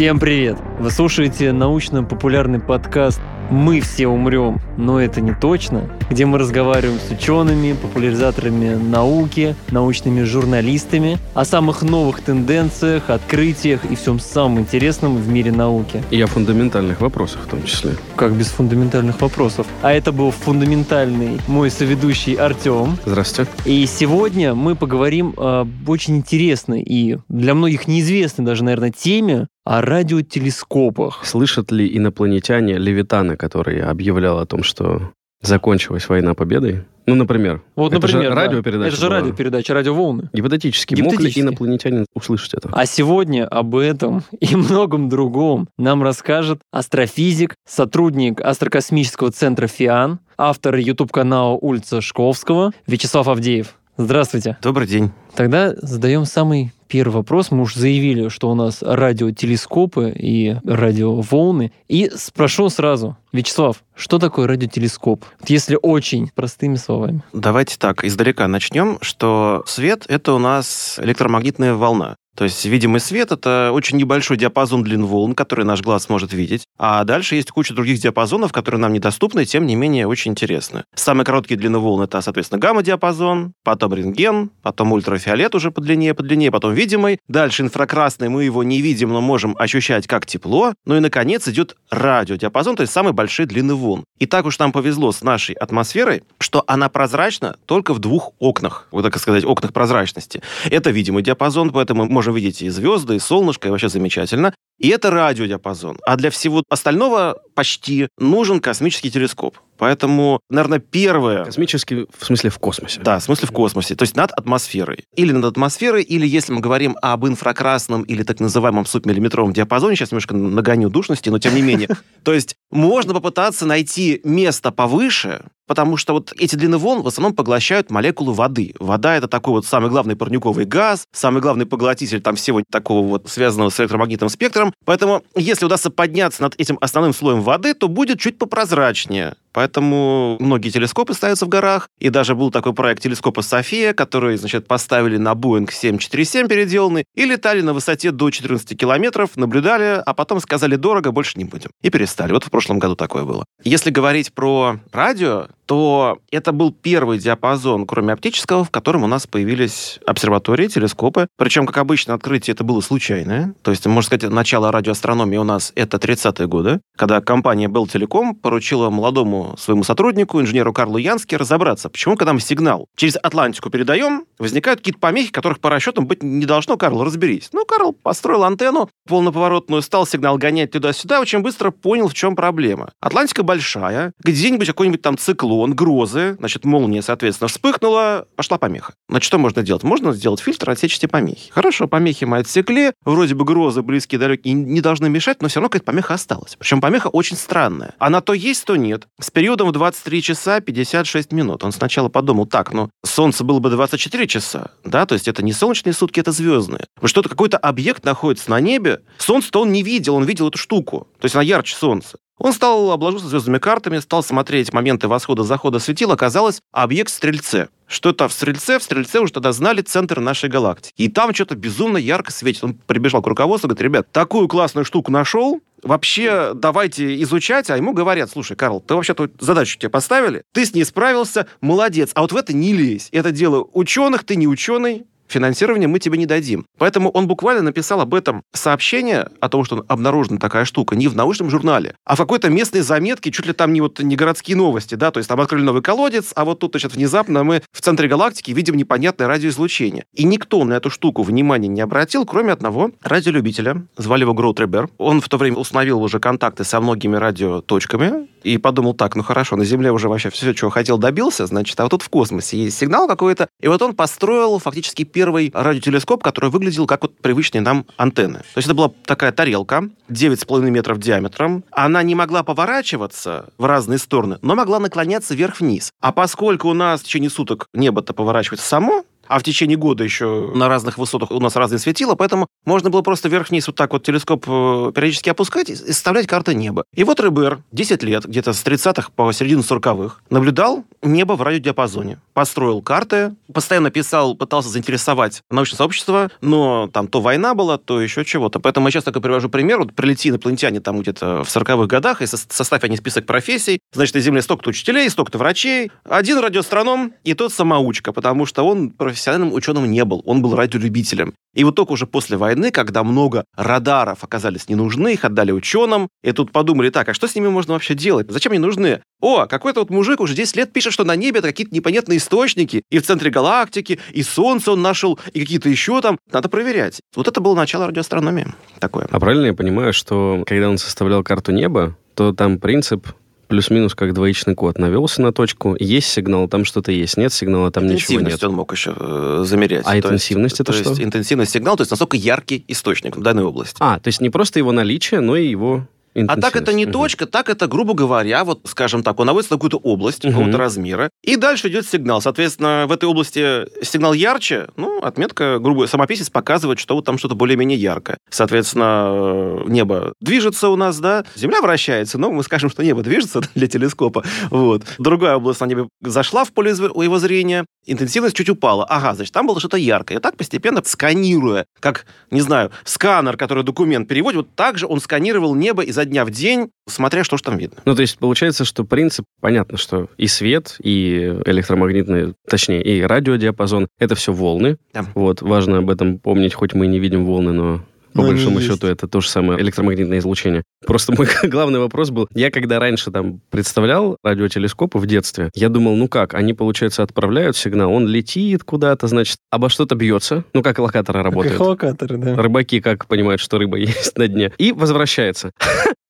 Всем привет! Вы слушаете научно-популярный подкаст «Мы все умрем, но это не точно», где мы разговариваем с учеными, популяризаторами науки, научными журналистами о самых новых тенденциях, открытиях и всем самом интересном в мире науки. И о фундаментальных вопросах в том числе. Как без фундаментальных вопросов? А это был фундаментальный мой соведущий Артем. Здравствуйте. И сегодня мы поговорим об очень интересной и для многих неизвестной даже, наверное, теме о радиотелескопах. Слышат ли инопланетяне Левитана, который объявлял о том, что закончилась война победой? Ну, например. Вот, это например, же да. радиопередача Это же была. радиопередача, радиоволны. Гипотетически. Мог ли Гипотетически. инопланетянин услышать это? А сегодня об этом и многом другом нам расскажет астрофизик, сотрудник Астрокосмического центра ФИАН, автор YouTube-канала Улица Шковского Вячеслав Авдеев. Здравствуйте. Добрый день. Тогда задаем самый первый вопрос. Мы уже заявили, что у нас радиотелескопы и радиоволны. И спрошу сразу, Вячеслав, что такое радиотелескоп? Если очень простыми словами. Давайте так, издалека начнем, что свет — это у нас электромагнитная волна. То есть видимый свет — это очень небольшой диапазон длин волн, который наш глаз может видеть. А дальше есть куча других диапазонов, которые нам недоступны, тем не менее очень интересны. Самые короткие длины волн — это, соответственно, гамма-диапазон, потом рентген, потом ультрафиолет уже по длине, по длине, потом видимый. Дальше инфракрасный, мы его не видим, но можем ощущать как тепло. Ну и, наконец, идет радиодиапазон, то есть самые большие длины волн. И так уж нам повезло с нашей атмосферой, что она прозрачна только в двух окнах, вот так сказать, окнах прозрачности. Это видимый диапазон, поэтому мы можем видеть и звезды, и солнышко, и вообще замечательно. И это радиодиапазон. А для всего остального почти нужен космический телескоп. Поэтому, наверное, первое... Космический, в смысле, в космосе. Да, в смысле в космосе, то есть над атмосферой. Или над атмосферой, или если мы говорим об инфракрасном или так называемом субмиллиметровом диапазоне, сейчас немножко нагоню душности, но тем не менее. То есть можно попытаться найти место повыше, потому что вот эти длины волн в основном поглощают молекулы воды. Вода — это такой вот самый главный парниковый газ, самый главный поглотитель там всего такого вот связанного с электромагнитным спектром. Поэтому если удастся подняться над этим основным слоем воды, то будет чуть попрозрачнее. Поэтому многие телескопы ставятся в горах. И даже был такой проект телескопа «София», который, значит, поставили на Боинг 747 переделанный и летали на высоте до 14 километров, наблюдали, а потом сказали «дорого, больше не будем». И перестали. Вот в прошлом году такое было. Если говорить про радио, то это был первый диапазон, кроме оптического, в котором у нас появились обсерватории, телескопы. Причем, как обычно, открытие это было случайное. То есть, можно сказать, начало радиоастрономии у нас это 30-е годы, когда компания Bell Telecom поручила молодому своему сотруднику, инженеру Карлу Янски, разобраться, почему, когда мы сигнал через Атлантику передаем, возникают какие-то помехи, которых по расчетам быть не должно. Карл, разберись. Ну, Карл построил антенну полноповоротную, стал сигнал гонять туда-сюда, очень быстро понял, в чем проблема. Атлантика большая, где-нибудь какой-нибудь там циклон, грозы, значит, молния, соответственно, вспыхнула, пошла помеха. Значит, что можно делать? Можно сделать фильтр, отсечь эти помехи. Хорошо, помехи мы отсекли, вроде бы грозы близкие, далекие, не должны мешать, но все равно какая-то помеха осталась. Причем помеха очень странная. Она то есть, то нет. С периодом в 23 часа 56 минут. Он сначала подумал, так, ну, Солнце было бы 24 часа, да, то есть это не солнечные сутки, это звездные. Что-то, какой-то объект находится на небе, Солнце-то он не видел, он видел эту штуку, то есть она ярче Солнца. Он стал обложился звездными картами, стал смотреть моменты восхода-захода светил. Оказалось, объект в Стрельце. Что это в Стрельце? В Стрельце уже тогда знали центр нашей галактики. И там что-то безумно ярко светит. Он прибежал к руководству, говорит, ребят, такую классную штуку нашел, вообще давайте изучать, а ему говорят, слушай, Карл, ты вообще-то задачу тебе поставили, ты с ней справился, молодец, а вот в это не лезь. Это дело ученых, ты не ученый, финансирование мы тебе не дадим. Поэтому он буквально написал об этом сообщение, о том, что обнаружена такая штука, не в научном журнале, а в какой-то местной заметке, чуть ли там не, вот, не городские новости, да, то есть там открыли новый колодец, а вот тут, значит, внезапно мы в центре галактики видим непонятное радиоизлучение. И никто на эту штуку внимания не обратил, кроме одного радиолюбителя, звали его Гроу Требер. Он в то время установил уже контакты со многими радиоточками, и подумал так, ну хорошо, на Земле уже вообще все, чего хотел, добился, значит, а вот тут в космосе есть сигнал какой-то, и вот он построил фактически первый радиотелескоп, который выглядел как вот привычные нам антенны. То есть это была такая тарелка, 9,5 метров диаметром. Она не могла поворачиваться в разные стороны, но могла наклоняться вверх-вниз. А поскольку у нас в течение суток небо-то поворачивается само, а в течение года еще на разных высотах у нас разные светила, поэтому можно было просто вверх-вниз вот так вот телескоп э, периодически опускать и составлять карты неба. И вот РБР 10 лет, где-то с 30-х по середину 40-х, наблюдал небо в радиодиапазоне. Построил карты, постоянно писал, пытался заинтересовать научное сообщество, но там то война была, то еще чего-то. Поэтому я сейчас только привожу пример. Вот прилети инопланетяне там где-то в 40-х годах, и составь они список профессий. Значит, на Земле столько-то учителей, столько-то врачей. Один радиоастроном и тот самоучка, потому что он профессиональным ученым не был. Он был радиолюбителем. И вот только уже после войны, когда много радаров оказались не нужны, их отдали ученым, и тут подумали, так, а что с ними можно вообще делать? Зачем они нужны? О, какой-то вот мужик уже 10 лет пишет, что на небе какие-то непонятные источники, и в центре галактики, и Солнце он нашел, и какие-то еще там. Надо проверять. Вот это было начало радиоастрономии. Такое. А правильно я понимаю, что когда он составлял карту неба, то там принцип плюс-минус как двоичный код. Навелся на точку, есть сигнал, там что-то есть, нет сигнала, там ничего нет. он мог еще э, замерять. А то интенсивность есть, это то что? Есть интенсивность сигнала, то есть насколько яркий источник в данной области. А, то есть не просто его наличие, но и его а так это не точка, так это, грубо говоря, вот, скажем так, он наводится на какую-то область угу. какого-то размера, и дальше идет сигнал. Соответственно, в этой области сигнал ярче, ну, отметка, грубо самописец показывает, что вот там что-то более-менее яркое. Соответственно, небо движется у нас, да, Земля вращается, но мы скажем, что небо движется для телескопа. Вот. Другая область на небе зашла в поле его зрения, интенсивность чуть упала. Ага, значит, там было что-то яркое. И так постепенно сканируя, как, не знаю, сканер, который документ переводит, вот так же он сканировал небо изо дня в день, смотря что же там видно. Ну, то есть получается, что принцип, понятно, что и свет, и электромагнитный, точнее, и радиодиапазон, это все волны. Да. Вот, важно об этом помнить, хоть мы и не видим волны, но по Но большому счету, это то же самое электромагнитное излучение. Просто мой главный вопрос был, я когда раньше там представлял радиотелескопы в детстве, я думал, ну как, они, получается, отправляют сигнал, он летит куда-то, значит, обо что-то бьется, ну как локаторы работают. Как локаторы, да. Рыбаки как понимают, что рыба есть на дне, и возвращается.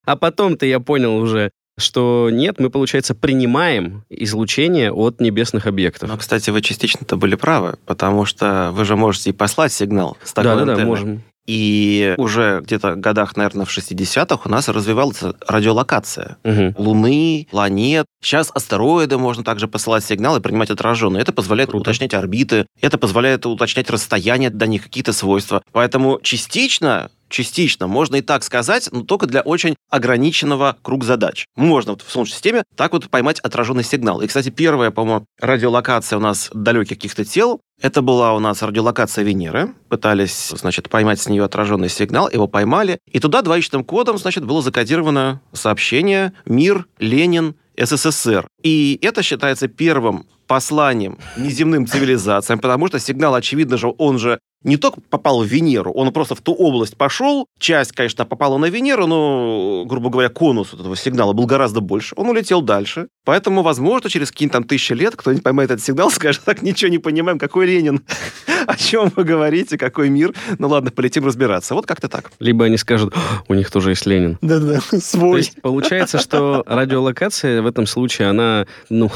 А потом-то я понял уже, что нет, мы, получается, принимаем излучение от небесных объектов. Но, кстати, вы частично-то были правы, потому что вы же можете и послать сигнал с такой да, да, да, можем. И уже где-то в годах, наверное, в 60-х у нас развивалась радиолокация. Угу. Луны, планет. Сейчас астероиды можно также посылать сигналы и принимать отраженные. Это позволяет Круто. уточнять орбиты, это позволяет уточнять расстояние до них, какие-то свойства. Поэтому частично частично, можно и так сказать, но только для очень ограниченного круга задач. Можно вот в Солнечной системе так вот поймать отраженный сигнал. И, кстати, первая, по-моему, радиолокация у нас далеких каких-то тел, это была у нас радиолокация Венеры. Пытались, значит, поймать с нее отраженный сигнал, его поймали. И туда двоичным кодом, значит, было закодировано сообщение «Мир, Ленин, СССР». И это считается первым посланием неземным цивилизациям, потому что сигнал, очевидно же, он же не только попал в Венеру, он просто в ту область пошел. Часть, конечно, попала на Венеру, но, грубо говоря, конус этого сигнала был гораздо больше. Он улетел дальше. Поэтому, возможно, через какие-то там тысячи лет кто-нибудь поймает этот сигнал, скажет, так, ничего не понимаем, какой Ленин, о чем вы говорите, какой мир. Ну ладно, полетим разбираться. Вот как-то так. Либо они скажут, у них тоже есть Ленин. Да-да, свой. То есть получается, что радиолокация в этом случае, она, ну,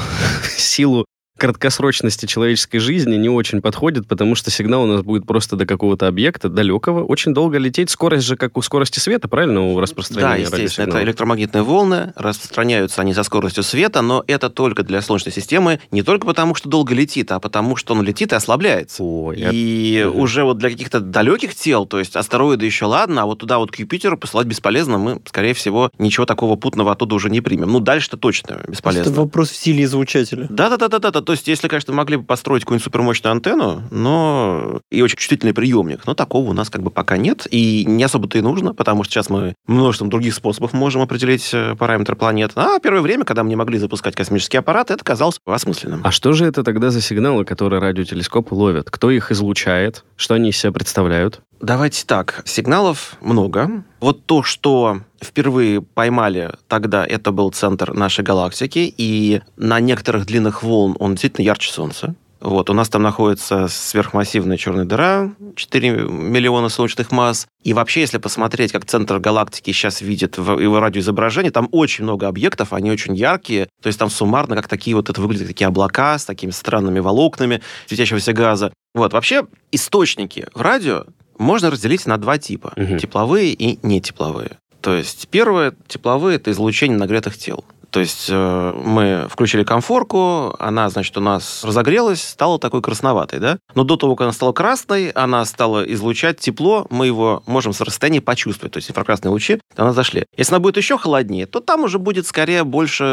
силу краткосрочности человеческой жизни не очень подходит, потому что сигнал у нас будет просто до какого-то объекта далекого, очень долго лететь. Скорость же как у скорости света, правильно, у распространения Да, естественно, это электромагнитные волны, распространяются они со скоростью света, но это только для Солнечной системы, не только потому, что долго летит, а потому, что он летит и ослабляется. О, и я... уже вот для каких-то далеких тел, то есть астероиды еще ладно, а вот туда вот к Юпитеру посылать бесполезно, мы, скорее всего, ничего такого путного оттуда уже не примем. Ну, дальше-то точно бесполезно. Это вопрос в силе излучателя. Да-да-да-да-да, то есть, если, конечно, могли бы построить какую-нибудь супермощную антенну, но и очень чувствительный приемник, но такого у нас как бы пока нет, и не особо-то и нужно, потому что сейчас мы множеством других способов можем определить э, параметры планет. А первое время, когда мы не могли запускать космические аппараты, это казалось осмысленным. А что же это тогда за сигналы, которые радиотелескопы ловят? Кто их излучает? Что они из себя представляют? Давайте так. Сигналов много. Вот то, что впервые поймали тогда, это был центр нашей галактики, и на некоторых длинных волн он действительно ярче Солнца. Вот, у нас там находится сверхмассивная черная дыра, 4 миллиона солнечных масс. И вообще, если посмотреть, как центр галактики сейчас видит в его радиоизображении, там очень много объектов, они очень яркие. То есть там суммарно, как такие вот, это выглядят такие облака с такими странными волокнами светящегося газа. Вот, вообще, источники в радио можно разделить на два типа. Угу. Тепловые и нетепловые. То есть первое, тепловые, это излучение нагретых тел. То есть э, мы включили комфорку, она, значит, у нас разогрелась, стала такой красноватой, да? Но до того, как она стала красной, она стала излучать тепло, мы его можем с расстояния почувствовать. То есть инфракрасные лучи она зашли. Если она будет еще холоднее, то там уже будет скорее больше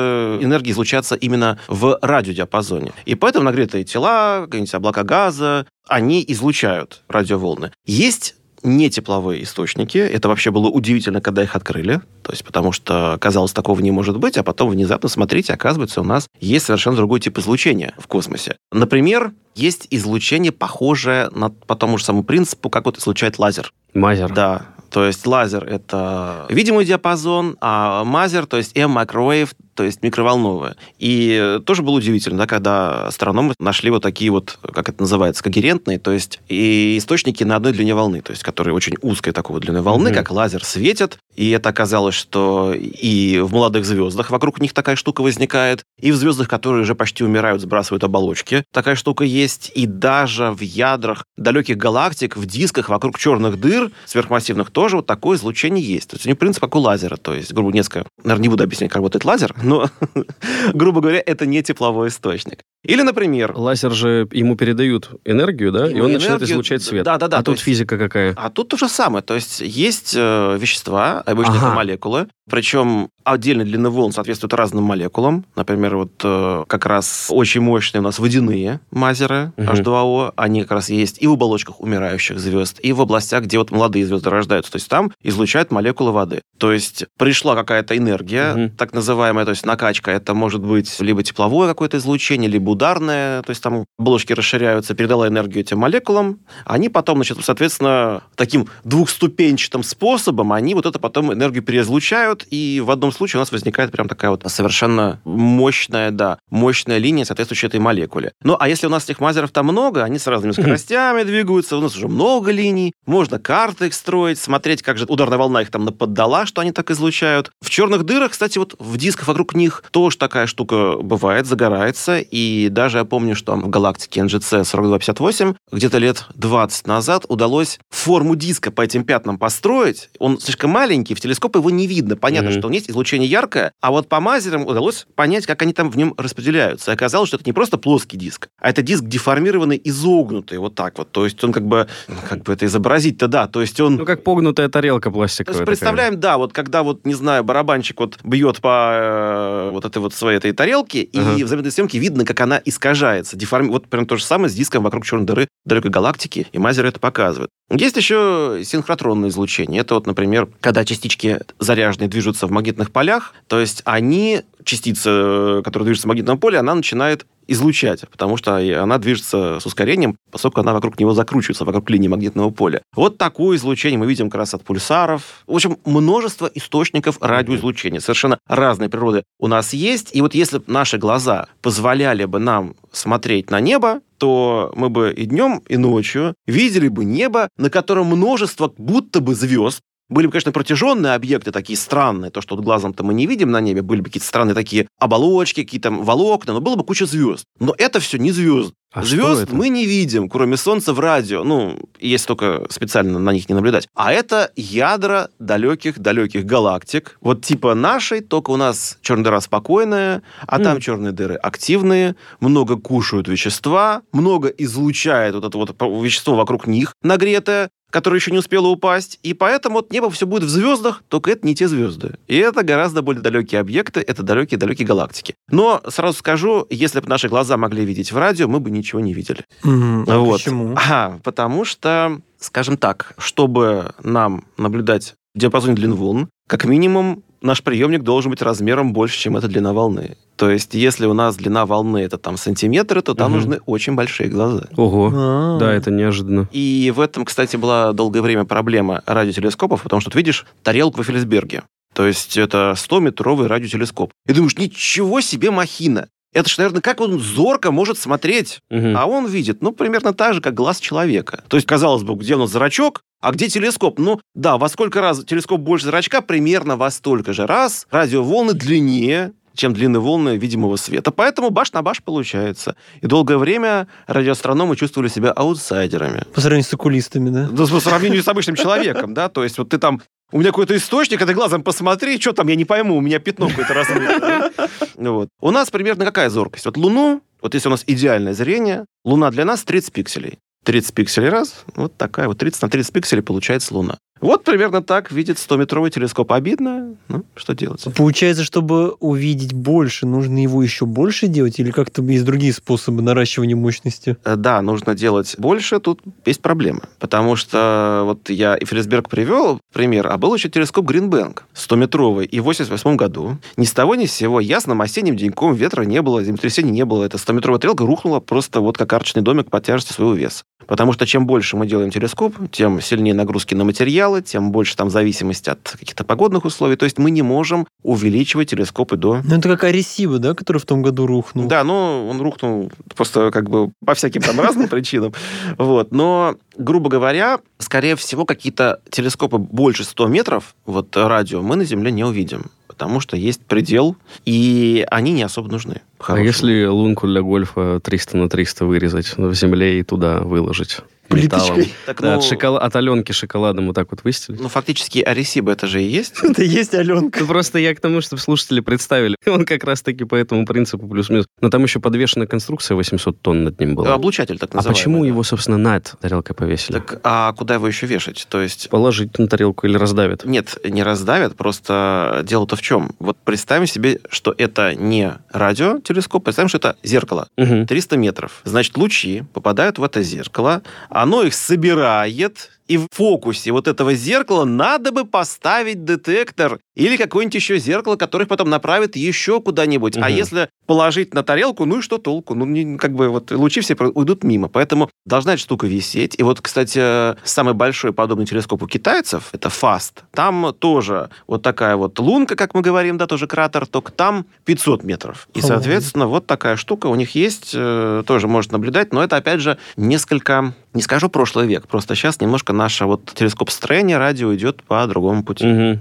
энергии излучаться именно в радиодиапазоне. И поэтому нагретые тела, какие-нибудь облака газа, они излучают радиоволны. Есть не тепловые источники. Это вообще было удивительно, когда их открыли. То есть, потому что казалось, такого не может быть, а потом внезапно, смотрите, оказывается, у нас есть совершенно другой тип излучения в космосе. Например, есть излучение, похожее на, по тому же самому принципу, как вот излучает лазер. Мазер. Да, то есть лазер — это видимый диапазон, а мазер, то есть M — microwave, то есть микроволновая. И тоже было удивительно, да, когда астрономы нашли вот такие вот, как это называется, когерентные, то есть и источники на одной длине волны, то есть которые очень узкой такой длины волны, mm-hmm. как лазер светят. И это оказалось, что и в молодых звездах вокруг них такая штука возникает, и в звездах, которые уже почти умирают, сбрасывают оболочки, такая штука есть, и даже в ядрах далеких галактик, в дисках вокруг черных дыр сверхмассивных тоже вот такое излучение есть. То есть у него принцип как у лазера, то есть, грубо несколько, наверное, не буду объяснять, как работает лазер, но, грубо говоря, это не тепловой источник. Или, например... Лазер же ему передают энергию, да? и он энергию, начинает излучать свет. Да, да, да. А тут есть, физика какая? А тут то же самое. То есть есть э, вещества, обычно ага. это молекулы, причем отдельно длины волн соответствуют разным молекулам. Например, вот э, как раз очень мощные у нас водяные мазеры угу. H2O. Они как раз есть и в оболочках умирающих звезд, и в областях, где вот молодые звезды рождаются. То есть там излучают молекулы воды. То есть пришла какая-то энергия, угу. так называемая, то есть накачка. Это может быть либо тепловое какое-то излучение, либо ударное. То есть там оболочки расширяются, передала энергию этим молекулам. Они потом, значит, соответственно, таким двухступенчатым способом, они вот это потом энергию переизлучают, и в одном случае у нас возникает прям такая вот совершенно мощная, да, мощная линия, соответствующая этой молекуле. Ну, а если у нас этих мазеров там много, они с разными скоростями двигаются, у нас уже много линий, можно карты их строить, смотреть, как же ударная волна их там наподдала, что они так излучают. В черных дырах, кстати, вот в дисках вокруг них тоже такая штука бывает, загорается, и даже я помню, что в галактике NGC 4258 где-то лет 20 назад удалось форму диска по этим пятнам построить. Он слишком маленький, в телескоп его не видно. Понятно, mm-hmm. что он есть, излучение яркое, а вот по мазерам удалось понять, как они там в нем распределяются. И оказалось, что это не просто плоский диск, а это диск деформированный, изогнутый, вот так вот. То есть он как бы, ну, как бы это изобразить-то, да, то есть он... Ну, как погнутая тарелка пластиковая. То есть представляем, такая. да, вот когда вот, не знаю, барабанщик вот бьет по э, вот этой вот своей этой тарелке, uh-huh. и в замедленной съемке видно, как она искажается, деформи... Вот прям то же самое с диском вокруг черной дыры далекой галактики, и Мазер это показывает. Есть еще синхротронное излучение. Это вот, например, когда частички заряженные движутся в магнитных полях, то есть они, частица, которая движется в магнитном поле, она начинает излучать, потому что она движется с ускорением, поскольку она вокруг него закручивается, вокруг линии магнитного поля. Вот такое излучение мы видим как раз от пульсаров. В общем, множество источников радиоизлучения. Совершенно разной природы у нас есть. И вот если наши глаза позволяли бы нам смотреть на небо, то мы бы и днем, и ночью видели бы небо, на котором множество будто бы звезд, были бы, конечно, протяженные объекты, такие странные, то, что вот глазом-то мы не видим на небе, были бы какие-то странные такие оболочки, какие-то волокна, но было бы куча звезд. Но это все не звезд. А Звезд мы не видим, кроме Солнца в радио. Ну, если только специально на них не наблюдать. А это ядра далеких-далеких галактик. Вот типа нашей, только у нас черная дыра спокойная, а mm. там черные дыры активные, много кушают вещества, много излучает вот это вот вещество вокруг них нагретое, которая еще не успела упасть, и поэтому вот небо все будет в звездах, только это не те звезды. И это гораздо более далекие объекты, это далекие-далекие галактики. Но сразу скажу, если бы наши глаза могли видеть в радио, мы бы ничего не видели. Mm, а вот. Почему? А, потому что, скажем так, чтобы нам наблюдать в диапазоне длин волн, как минимум наш приемник должен быть размером больше, чем эта длина волны. То есть, если у нас длина волны это там сантиметры, то там угу. нужны очень большие глаза. Ого, А-а-а. да, это неожиданно. И в этом, кстати, была долгое время проблема радиотелескопов, потому что ты видишь тарелку в Эффельсберге. То есть это 100-метровый радиотелескоп. И думаешь, ничего себе махина. Это ж, наверное, как он зорко может смотреть. Угу. А он видит, ну, примерно так же, как глаз человека. То есть, казалось бы, где у нас зрачок, а где телескоп? Ну, да, во сколько раз телескоп больше зрачка? Примерно во столько же раз. Радиоволны длиннее, чем длинные волны видимого света. Поэтому баш на баш получается. И долгое время радиоастрономы чувствовали себя аутсайдерами. По сравнению с окулистами, да? По сравнению с обычным человеком, да. То есть вот ты там у меня какой-то источник, ты глазом посмотри, что там, я не пойму, у меня пятно какое-то размыто. Вот. У нас примерно какая зоркость? Вот Луну, вот если у нас идеальное зрение, Луна для нас 30 пикселей. 30 пикселей раз, вот такая вот 30 на 30 пикселей получается Луна. Вот примерно так видит 100-метровый телескоп. Обидно, ну, что делать? Получается, чтобы увидеть больше, нужно его еще больше делать или как-то есть другие способы наращивания мощности? Э, да, нужно делать больше, тут есть проблема. Потому что вот я и Фрисберг привел пример, а был еще телескоп Гринбэнк 100-метровый. И в 88 году ни с того ни с сего ясным осенним деньком ветра не было, землетрясения не было. Эта 100-метровая стрелка рухнула просто вот как арочный домик по тяжести своего веса. Потому что чем больше мы делаем телескоп, тем сильнее нагрузки на материалы, тем больше там зависимость от каких-то погодных условий. То есть мы не можем увеличивать телескопы до... Ну, это как Аресиба, да, который в том году рухнул? Да, ну, он рухнул просто как бы по всяким там разным причинам. Вот. Но, грубо говоря, скорее всего, какие-то телескопы больше 100 метров, вот радио, мы на Земле не увидим потому что есть предел, и они не особо нужны. А если лунку для гольфа 300 на 300 вырезать в земле и туда выложить? Плиточкой. Так, да, ну, от, шокол... от Аленки шоколадом вот так вот выстелить. Ну, фактически Аресиба это же и есть. Это и есть Аленка. Ну, просто я к тому, чтобы слушатели представили. Он как раз-таки по этому принципу плюс-минус. Но там еще подвешенная конструкция 800 тонн над ним была. Облучатель так называемый. А почему его, собственно, над тарелкой повесили? Так, а куда его еще вешать? То есть... Положить на тарелку или раздавят? Нет, не раздавят, просто дело-то в чем? Вот представим себе, что это не радиотелескоп, представим, что это зеркало. Угу. 300 метров. Значит, лучи попадают в это зеркало, оно их собирает, и в фокусе вот этого зеркала надо бы поставить детектор или какое-нибудь еще зеркало, которое потом направит еще куда-нибудь. Угу. А если положить на тарелку, ну и что толку? Ну, не, как бы вот лучи все уйдут мимо. Поэтому должна эта штука висеть. И вот, кстати, самый большой подобный телескоп у китайцев, это FAST. Там тоже вот такая вот лунка, как мы говорим, да, тоже кратер, только там 500 метров. И, соответственно, вот такая штука у них есть, э, тоже может наблюдать, но это, опять же, несколько, не скажу прошлый век, просто сейчас немножко наше вот телескоп-строение радио идет по другому пути. Угу.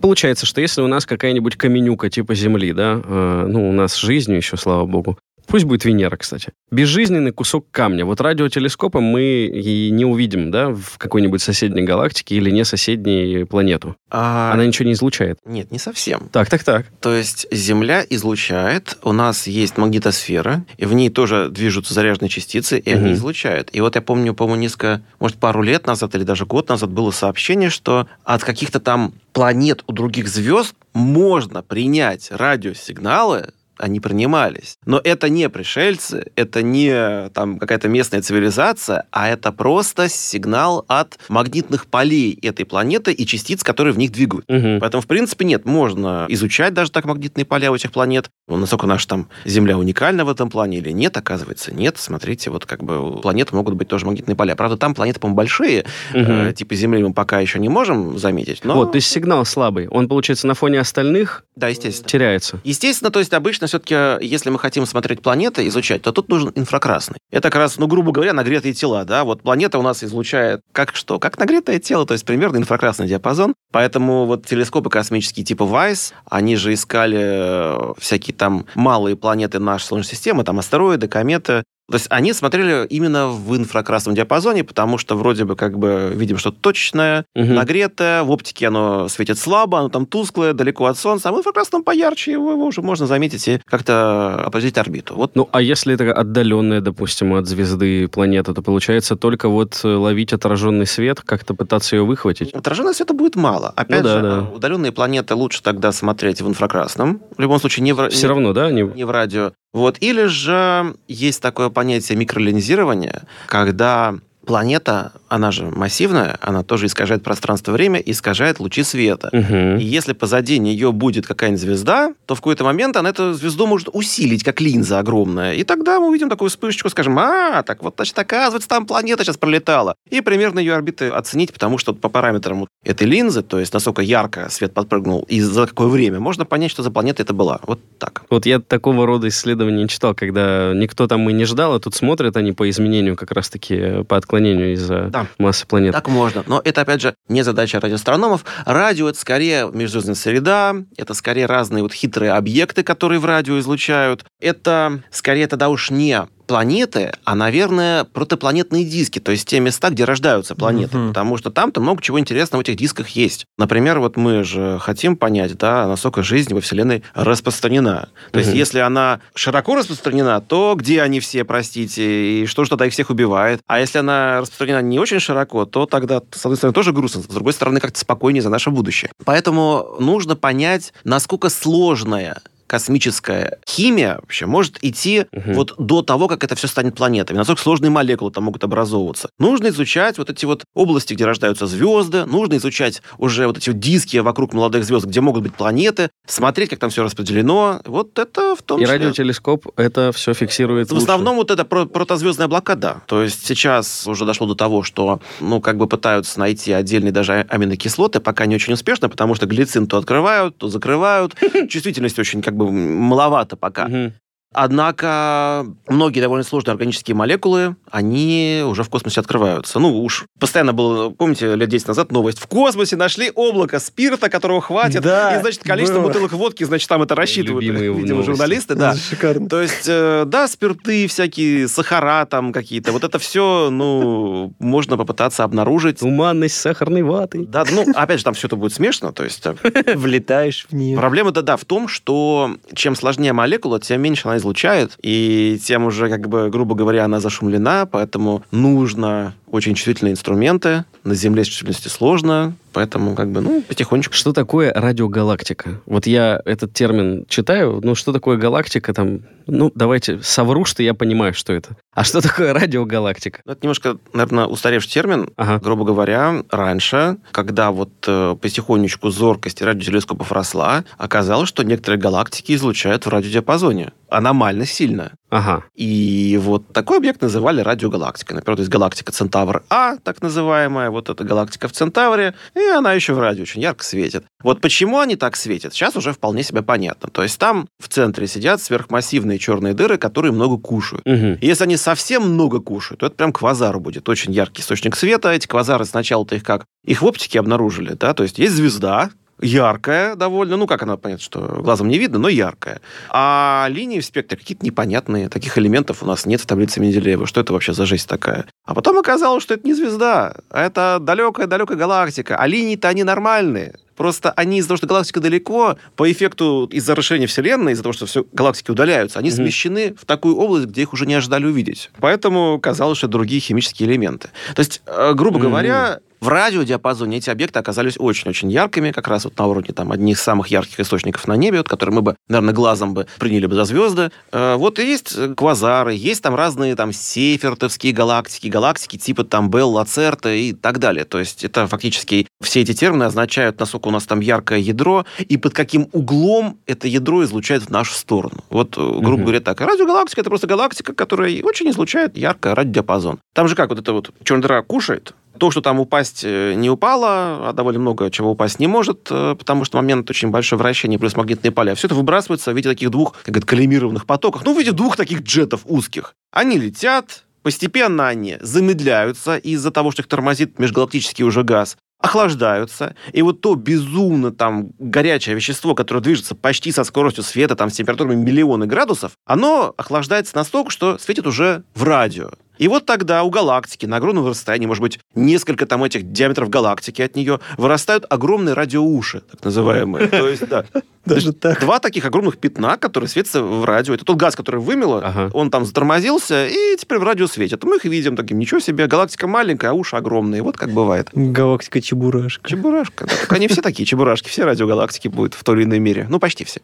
Получается, что если у нас какая-нибудь каменюка типа Земли, да, э, ну, у нас с жизнью еще, слава богу, Пусть будет Венера, кстати. Безжизненный кусок камня. Вот радиотелескопом мы и не увидим, да, в какой-нибудь соседней галактике или не соседней планету. А... Она ничего не излучает. Нет, не совсем. Так, так, так. То есть Земля излучает, у нас есть магнитосфера, и в ней тоже движутся заряженные частицы, и угу. они излучают. И вот я помню, по-моему, несколько, может, пару лет назад или даже год назад было сообщение, что от каких-то там планет у других звезд можно принять радиосигналы они принимались. Но это не пришельцы, это не там какая-то местная цивилизация, а это просто сигнал от магнитных полей этой планеты и частиц, которые в них двигают. Угу. Поэтому, в принципе, нет, можно изучать даже так магнитные поля у этих планет. Ну, насколько наша там Земля уникальна в этом плане или нет, оказывается, нет. Смотрите, вот как бы у планет могут быть тоже магнитные поля. Правда, там планеты, по-моему, большие, угу. э, типа Земли мы пока еще не можем заметить. Но... Вот, то есть сигнал слабый. Он, получается, на фоне остальных да, естественно. теряется. Естественно, то есть обычно все-таки, если мы хотим смотреть планеты, изучать, то тут нужен инфракрасный. Это как раз, ну, грубо говоря, нагретые тела, да, вот планета у нас излучает как что? Как нагретое тело, то есть примерно инфракрасный диапазон. Поэтому вот телескопы космические типа WISE, они же искали э, всякие там малые планеты нашей Солнечной системы, там астероиды, кометы, то есть они смотрели именно в инфракрасном диапазоне, потому что вроде бы как бы видим что-то точное, угу. нагретое, в оптике оно светит слабо, оно там тусклое, далеко от Солнца, а в инфракрасном поярче, его, его уже можно заметить и как-то определить орбиту. Вот. Ну, а если это отдаленная, допустим, от звезды планета, то получается только вот ловить отраженный свет, как-то пытаться ее выхватить? Отраженного света будет мало. Опять ну, же, да, да. удаленные планеты лучше тогда смотреть в инфракрасном. В любом случае, не в, Все не, равно, да? Не... не в радио. Вот. Или же есть такое понятие микролинзирования, когда планета, она же массивная, она тоже искажает пространство-время, искажает лучи света. Угу. И если позади нее будет какая-нибудь звезда, то в какой-то момент она эту звезду может усилить, как линза огромная. И тогда мы увидим такую вспышечку, скажем, а, так вот, значит, оказывается, там планета сейчас пролетала. И примерно ее орбиты оценить, потому что по параметрам этой линзы, то есть насколько ярко свет подпрыгнул и за какое время, можно понять, что за планета это была. Вот так. Вот я такого рода исследования читал, когда никто там и не ждал, а тут смотрят они по изменению как раз-таки по отклонению из-за да. массы планет. Так можно. Но это, опять же, не задача радиоастрономов. Радио — это скорее межзвездная среда, это скорее разные вот хитрые объекты, которые в радио излучают. Это скорее тогда уж не планеты, а, наверное, протопланетные диски, то есть те места, где рождаются планеты, угу. потому что там-то много чего интересного в этих дисках есть. Например, вот мы же хотим понять, да, насколько жизнь во Вселенной распространена. То угу. есть если она широко распространена, то где они все, простите, и что же тогда их всех убивает? А если она распространена не очень широко, то тогда, с одной стороны, тоже грустно, с другой стороны, как-то спокойнее за наше будущее. Поэтому нужно понять, насколько сложная космическая химия вообще может идти угу. вот до того, как это все станет планетами. Насколько сложные молекулы там могут образовываться. Нужно изучать вот эти вот области, где рождаются звезды, нужно изучать уже вот эти вот диски вокруг молодых звезд, где могут быть планеты, смотреть, как там все распределено. Вот это в том числе... И радиотелескоп это все фиксирует В лучше. основном вот это про протозвездные облака, да. То есть сейчас уже дошло до того, что, ну, как бы пытаются найти отдельные даже аминокислоты, пока не очень успешно, потому что глицин то открывают, то закрывают. Чувствительность очень как бы маловато пока. Угу. Однако многие довольно сложные органические молекулы, они уже в космосе открываются. Ну, уж постоянно было, помните, лет 10 назад новость. В космосе нашли облако спирта, которого хватит. Да, и, значит, количество было. бутылок водки, значит, там это рассчитывают, Любимые видимо, новости. журналисты. Да. Шикарно. То есть, э, да, спирты всякие, сахара там какие-то. Вот это все, ну, можно попытаться обнаружить. Туманность сахарной ваты. Да, ну, опять же, там все это будет смешно. То есть... Э, Влетаешь в нее. Проблема-то, да, в том, что чем сложнее молекула, тем меньше она излучает, и тем уже, как бы, грубо говоря, она зашумлена, поэтому нужно очень чувствительные инструменты. На Земле с чувствительностью сложно, поэтому как бы, ну, потихонечку. Что такое радиогалактика? Вот я этот термин читаю, ну, что такое галактика там? Ну, давайте совру, что я понимаю, что это. А что такое радиогалактика? Ну, это немножко, наверное, устаревший термин. Ага. Грубо говоря, раньше, когда вот э, потихонечку зоркость радиотелескопов росла, оказалось, что некоторые галактики излучают в радиодиапазоне. Аномально сильно. Ага. И вот такой объект называли радиогалактикой. Например, то есть галактика Центавр А, так называемая, вот эта галактика в Центавре, и она еще в радио очень ярко светит. Вот почему они так светят, сейчас уже вполне себе понятно. То есть там в центре сидят сверхмассивные черные дыры, которые много кушают. Угу. И если они совсем много кушают, то это прям квазар будет. Очень яркий источник света. Эти квазары сначала-то их как? Их в оптике обнаружили, да, то есть есть звезда, яркая довольно, ну, как она, понятно, что глазом не видно, но яркая. А линии в спектре какие-то непонятные. Таких элементов у нас нет в таблице Менделеева. Что это вообще за жесть такая? А потом оказалось, что это не звезда, а это далекая-далекая галактика. А линии-то они нормальные. Просто они из-за того, что галактика далеко, по эффекту из-за расширения Вселенной, из-за того, что все галактики удаляются, они mm-hmm. смещены в такую область, где их уже не ожидали увидеть. Поэтому казалось, что другие химические элементы. То есть, э, грубо mm-hmm. говоря, в радиодиапазоне эти объекты оказались очень-очень яркими, как раз вот на уровне там одних из самых ярких источников на небе, вот, которые мы бы, наверное, глазом бы приняли бы за звезды. Э, вот и есть квазары, есть там разные там сейфертовские галактики, галактики типа там Белл, Лацерта и так далее. То есть это фактически все эти термины означают, насколько у нас там яркое ядро и под каким углом это ядро излучает в нашу сторону. Вот, э, грубо mm-hmm. говоря, так. Радиогалактика это просто галактика, которая очень излучает яркое радиодиапазон. Там же как вот это вот черная дыра кушает, то, что там упасть э, не упало, а довольно много чего упасть не может, э, потому что момент очень большое вращение плюс магнитные поля. Все это выбрасывается в виде таких двух, как говорят, коллимированных потоков. Ну, в виде двух таких джетов узких. Они летят, Постепенно они замедляются из-за того, что их тормозит межгалактический уже газ охлаждаются, и вот то безумно там горячее вещество, которое движется почти со скоростью света, там с температурами миллионы градусов, оно охлаждается настолько, что светит уже в радио. И вот тогда у галактики на огромном расстоянии, может быть, несколько там этих диаметров галактики от нее, вырастают огромные радиоуши, так называемые. То есть, да. Даже так. Два таких огромных пятна, которые светятся в радио. Это тот газ, который вымело, ага. он там затормозился, и теперь в радио светит. Мы их видим таким, ничего себе, галактика маленькая, а уши огромные. Вот как бывает. Галактика Чебурашка. Чебурашка, да. Они все такие чебурашки, все радиогалактики будут в той или иной мере. Ну, почти все.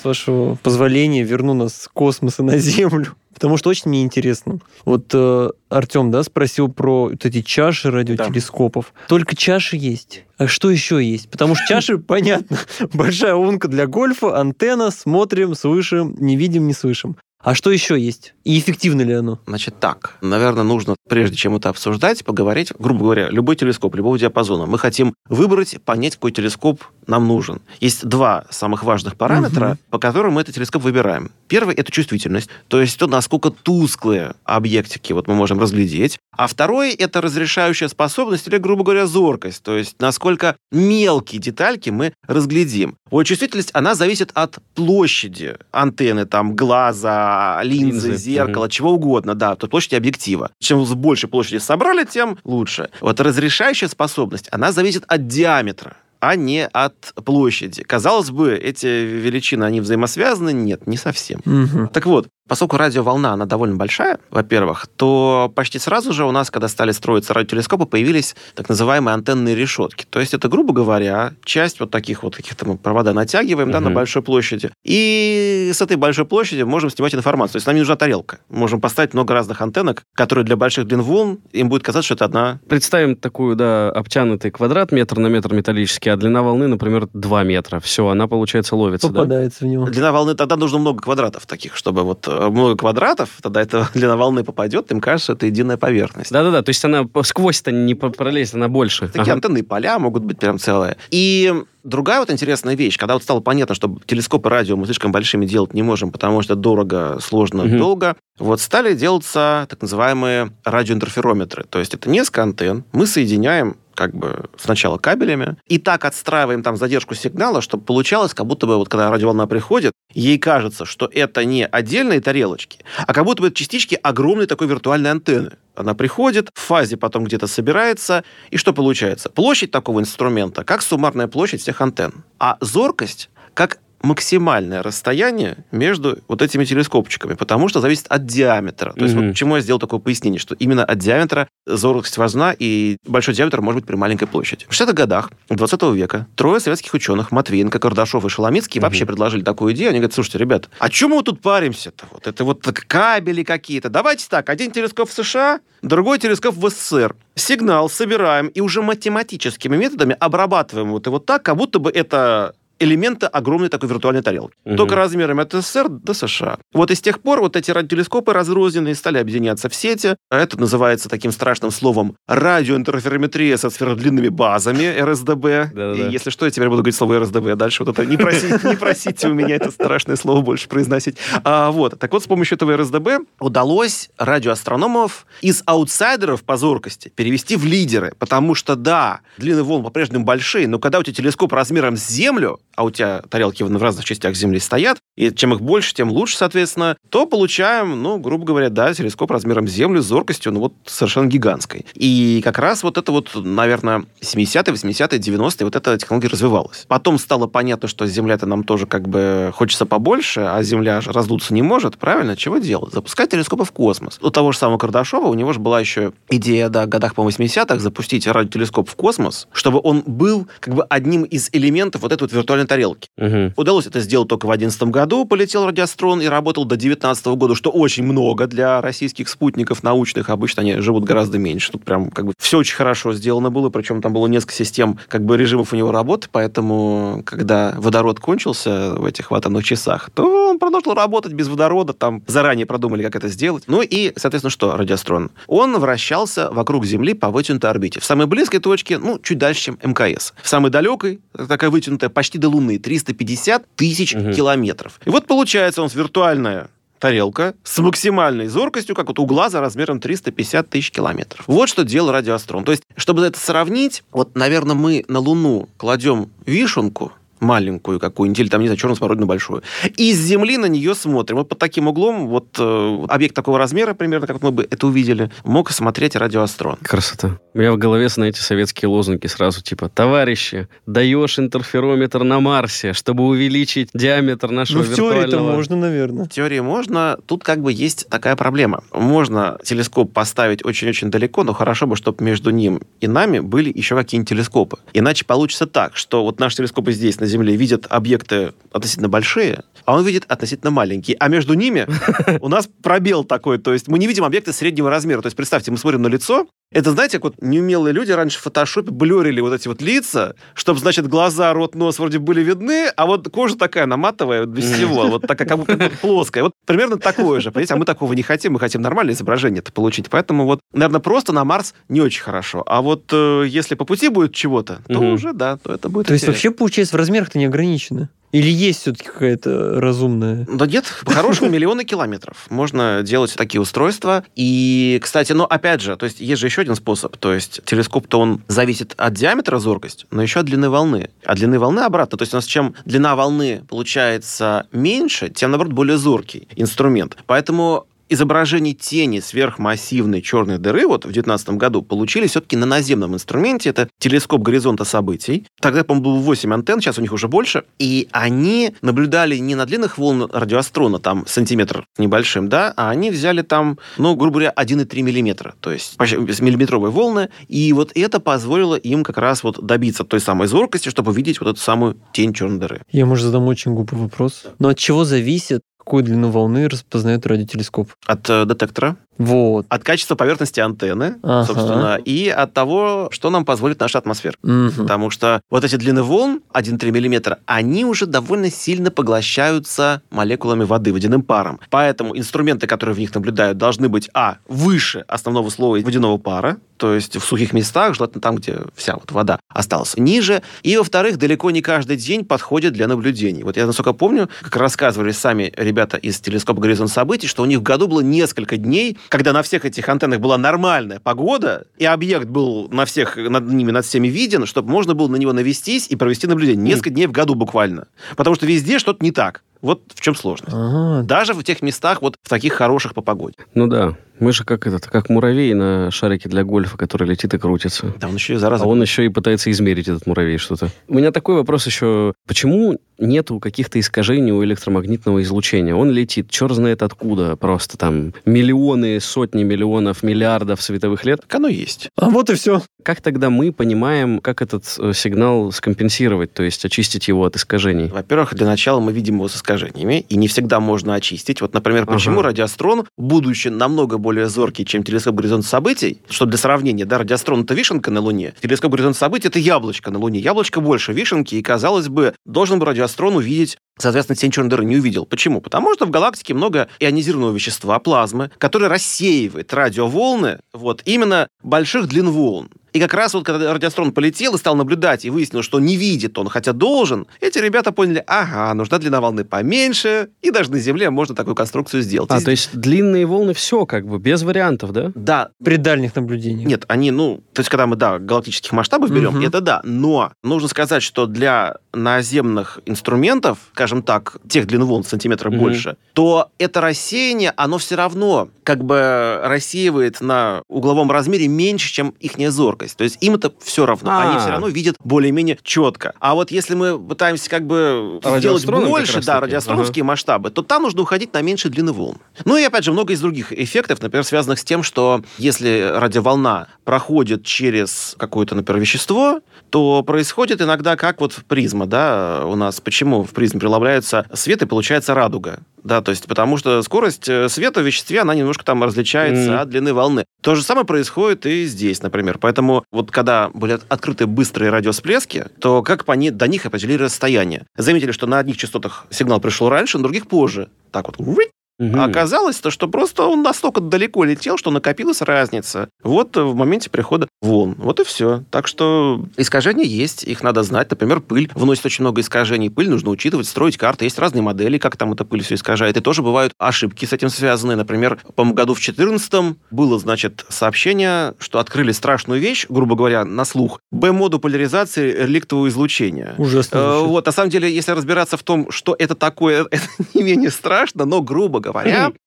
С вашего позволения, верну нас с космоса на Землю, потому что очень мне интересно. Вот э, Артем, да, спросил про вот эти чаши радиотелескопов. Да. Только чаши есть. А что еще есть? Потому что чаши, понятно, большая лунка для гольфа, антенна, смотрим, слышим, не видим, не слышим. А что еще есть? И эффективно ли оно? Значит так, наверное, нужно, прежде чем это обсуждать, поговорить, грубо говоря, любой телескоп, любого диапазона. Мы хотим выбрать, понять, какой телескоп нам нужен. Есть два самых важных параметра, угу. по которым мы этот телескоп выбираем. Первый – это чувствительность, то есть то, насколько тусклые объектики вот мы можем разглядеть. А второй – это разрешающая способность или, грубо говоря, зоркость, то есть насколько мелкие детальки мы разглядим. Вот чувствительность, она зависит от площади антенны, там, глаза, линзы, линзы. зеркала, угу. чего угодно, да, то площади объектива. Чем больше площади собрали, тем лучше. Вот разрешающая способность, она зависит от диаметра а не от площади. Казалось бы, эти величины, они взаимосвязаны? Нет, не совсем. Угу. Так вот, Поскольку радиоволна, она довольно большая, во-первых, то почти сразу же у нас, когда стали строиться радиотелескопы, появились так называемые антенные решетки. То есть это, грубо говоря, часть вот таких вот каких-то мы провода натягиваем угу. да, на большой площади. И с этой большой площади можем снимать информацию. То есть нам не нужна тарелка. Можем поставить много разных антеннок, которые для больших длин волн, им будет казаться, что это одна... Представим такую, да, обтянутый квадрат метр на метр металлический, а длина волны, например, 2 метра. Все, она, получается, ловится, Попадается да? в него. Длина волны, тогда нужно много квадратов таких, чтобы вот э, много квадратов, тогда эта длина волны попадет, им кажется, это единая поверхность. Да-да-да, то есть она сквозь-то не пролезет, она больше. Такие ага. антенные поля могут быть прям целые. И Другая вот интересная вещь, когда вот стало понятно, что телескопы радио мы слишком большими делать не можем, потому что дорого, сложно, угу. долго, вот стали делаться так называемые радиоинтерферометры. То есть это несколько антенн, мы соединяем как бы сначала кабелями, и так отстраиваем там задержку сигнала, чтобы получалось, как будто бы вот когда радиоволна приходит, ей кажется, что это не отдельные тарелочки, а как будто бы частички огромной такой виртуальной антенны. Она приходит, в фазе потом где-то собирается, и что получается? Площадь такого инструмента, как суммарная площадь всех антенн. А зоркость, как максимальное расстояние между вот этими телескопчиками, потому что зависит от диаметра. То есть mm-hmm. вот почему я сделал такое пояснение, что именно от диаметра зоркость важна, и большой диаметр может быть при маленькой площади. В 60-х годах 20 века трое советских ученых, Матвеенко, Кардашов и Шоломицкий, mm-hmm. вообще предложили такую идею. Они говорят, слушайте, ребят, а чем мы тут паримся-то? Вот это вот кабели какие-то. Давайте так, один телескоп в США, другой телескоп в СССР. Сигнал собираем и уже математическими методами обрабатываем вот его так, как будто бы это элемента огромной такой виртуальной тарелки. Угу. Только размером от СССР до США. Вот и с тех пор вот эти радиотелескопы разрозненные стали объединяться в сети. Это называется таким страшным словом радиоинтерферометрия со сверхдлинными базами, РСДБ. И если что, я теперь буду говорить слово РСДБ. Дальше вот это не просите, не просите у меня это страшное слово больше произносить. А, вот. Так вот, с помощью этого РСДБ удалось радиоастрономов из аутсайдеров по зоркости перевести в лидеры. Потому что, да, длины волн по-прежнему большие, но когда у тебя телескоп размером с Землю, а у тебя тарелки в разных частях Земли стоят, и чем их больше, тем лучше, соответственно, то получаем, ну, грубо говоря, да, телескоп размером с Землю, с зоркостью, ну, вот совершенно гигантской. И как раз вот это вот, наверное, 70-е, 80-е, 90-е вот эта технология развивалась. Потом стало понятно, что Земля-то нам тоже как бы хочется побольше, а Земля раздуться не может, правильно? Чего делать? Запускать телескопы в космос. У того же самого Кардашова, у него же была еще идея, да, годах по 80-х запустить радиотелескоп в космос, чтобы он был как бы одним из элементов вот этой вот виртуальной тарелки. Угу. Удалось это сделать только в 2011 году. Полетел радиострон и работал до 2019 года, что очень много для российских спутников научных. Обычно они живут гораздо меньше. Тут прям как бы все очень хорошо сделано было, причем там было несколько систем как бы режимов у него работы, поэтому когда водород кончился в этих атомных часах, то он продолжил работать без водорода, там заранее продумали, как это сделать. Ну и, соответственно, что радиострон? Он вращался вокруг Земли по вытянутой орбите. В самой близкой точке, ну, чуть дальше, чем МКС. В самой далекой, такая вытянутая, почти до Луны, 350 тысяч угу. километров. И вот получается, он с виртуальная тарелка с максимальной зоркостью, как вот у глаза размером 350 тысяч километров. Вот что делал радиоастрон. То есть, чтобы это сравнить, вот, наверное, мы на Луну кладем вишенку, маленькую какую-нибудь, или там, не знаю, черную смородину большую. И с земли на нее смотрим. Вот под таким углом вот э, объект такого размера, примерно, как мы бы это увидели, мог смотреть радиоастрон. Красота. У меня в голове, знаете, советские лозунги сразу, типа, товарищи, даешь интерферометр на Марсе, чтобы увеличить диаметр нашего ну, в виртуального... теории-то можно, наверное. В теории можно. Тут как бы есть такая проблема. Можно телескоп поставить очень-очень далеко, но хорошо бы, чтобы между ним и нами были еще какие-нибудь телескопы. Иначе получится так, что вот наш телескоп здесь, на Земле видят объекты относительно большие, а он видит относительно маленькие. А между ними у нас пробел такой, то есть мы не видим объекты среднего размера. То есть представьте, мы смотрим на лицо, Это, знаете, как вот неумелые люди раньше в фотошопе блюрили вот эти вот лица, чтобы, значит, глаза, рот, нос вроде были видны, а вот кожа такая наматовая, без всего, вот такая как будто плоская. Вот примерно такое же, понимаете? А мы такого не хотим, мы хотим нормальное изображение это получить. Поэтому вот, наверное, просто на Марс не очень хорошо. А вот э, если по пути будет чего-то, то уже, да, то это будет То есть вообще, получается, в размерах-то не ограничено? Или есть все-таки какая-то разумная? Да нет, по-хорошему миллионы километров. Можно делать такие устройства. И, кстати, ну, опять же, то есть есть же еще один способ. То есть телескоп-то он зависит от диаметра зоркости, но еще от длины волны. А длины волны обратно. То есть у нас чем длина волны получается меньше, тем, наоборот, более зоркий инструмент. Поэтому изображений тени сверхмассивной черной дыры вот в 2019 году получили все-таки на наземном инструменте. Это телескоп горизонта событий. Тогда, по-моему, было 8 антенн, сейчас у них уже больше. И они наблюдали не на длинных волн радиоастрона, там сантиметр небольшим, да, а они взяли там, ну, грубо говоря, 1,3 миллиметра, то есть миллиметровые волны. И вот это позволило им как раз вот добиться той самой зоркости, чтобы увидеть вот эту самую тень черной дыры. Я, может, задам очень глупый вопрос. Но от чего зависит какую длину волны распознает радиотелескоп? От э, детектора. Вот. От качества поверхности антенны, ага. собственно, и от того, что нам позволит наша атмосфера. Угу. Потому что вот эти длины волн, 1,3 мм, они уже довольно сильно поглощаются молекулами воды, водяным паром. Поэтому инструменты, которые в них наблюдают, должны быть, а, выше основного слоя водяного пара, то есть в сухих местах, желательно там, где вся вот вода осталась, ниже. И, во-вторых, далеко не каждый день подходит для наблюдений. Вот я, насколько помню, как рассказывали сами ребята из телескопа «Горизонт событий», что у них в году было несколько дней, когда на всех этих антеннах была нормальная погода, и объект был на всех, над ними, над всеми виден, чтобы можно было на него навестись и провести наблюдение. Несколько дней в году буквально. Потому что везде что-то не так. Вот в чем сложность. Ага. Даже в тех местах, вот в таких хороших по погоде. Ну да. Мы же как этот, как муравей на шарике для гольфа, который летит и крутится. Да, он еще и зараза. А он еще и пытается измерить этот муравей что-то. У меня такой вопрос еще. Почему нету каких-то искажений у электромагнитного излучения? Он летит, черт знает откуда, просто там миллионы, сотни миллионов, миллиардов световых лет. Так оно есть. А вот и все. Как тогда мы понимаем, как этот э, сигнал скомпенсировать, то есть очистить его от искажений? Во-первых, для начала мы видим его с искажениями, и не всегда можно очистить. Вот, например, почему Ага. радиоастрон, будучи намного более зоркий, чем телескоп «Горизонт событий», что для сравнения, да, радиоастрон — это вишенка на Луне, телескоп «Горизонт событий» — это яблочко на Луне. Яблочко больше вишенки, и, казалось бы, должен бы радиоастрон увидеть Соответственно, тень черной дыры не увидел. Почему? Потому что в галактике много ионизированного вещества, плазмы, которое рассеивает радиоволны вот, именно больших длин волн. И как раз вот когда радиоастрон полетел и стал наблюдать, и выяснил, что не видит он, хотя должен, эти ребята поняли, ага, нужна длина волны поменьше, и даже на Земле можно такую конструкцию сделать. А, И- то есть длинные волны все как бы, без вариантов, да? Да, При дальних наблюдениях. нет, они, ну, то есть, когда мы, да, галактических масштабов берем, Мгм. это да, но нужно сказать, что для наземных инструментов, скажем так, тех длин волн сантиметра Мгм. больше, то это рассеяние, оно все равно как бы рассеивает на угловом размере меньше, чем их зоркость. То есть им это все равно. А. Они все равно видят более-менее четко. А вот если мы пытаемся как бы сделать больше, да, радиоастроновские масштабы, то там нужно уходить на меньшие длины волн. Ну и опять же, много из других эффектов, например, связанных с тем, что если радиоволна проходит через какое-то, например, вещество, то происходит иногда как вот призма, да, у нас. Почему в призме преломляется свет и получается радуга? Да, то есть потому что скорость э, света в веществе, она немножко там различается Мгм. от длины волны. То же самое происходит и здесь, например. Поэтому вот когда были от- открыты быстрые радиосплески, то как по ни- до них определили расстояние? Заметили, что на одних частотах сигнал пришел раньше, на других позже. Так вот. А оказалось, то, что просто он настолько далеко летел, что накопилась разница. Вот в моменте прихода волн. Вот и все. Так что искажения есть, их надо знать. Например, пыль вносит очень много искажений. Пыль нужно учитывать, строить карты. Есть разные модели, как там эта пыль все искажает. И тоже бывают ошибки с этим связанные. Например, по году в 2014 было, значит, сообщение, что открыли страшную вещь, грубо говоря, на слух. Б-моду поляризации реликтового излучения. Ужасно. Э. Вот, на самом деле, если разбираться в том, что это такое, это не менее страшно, но, грубо говоря,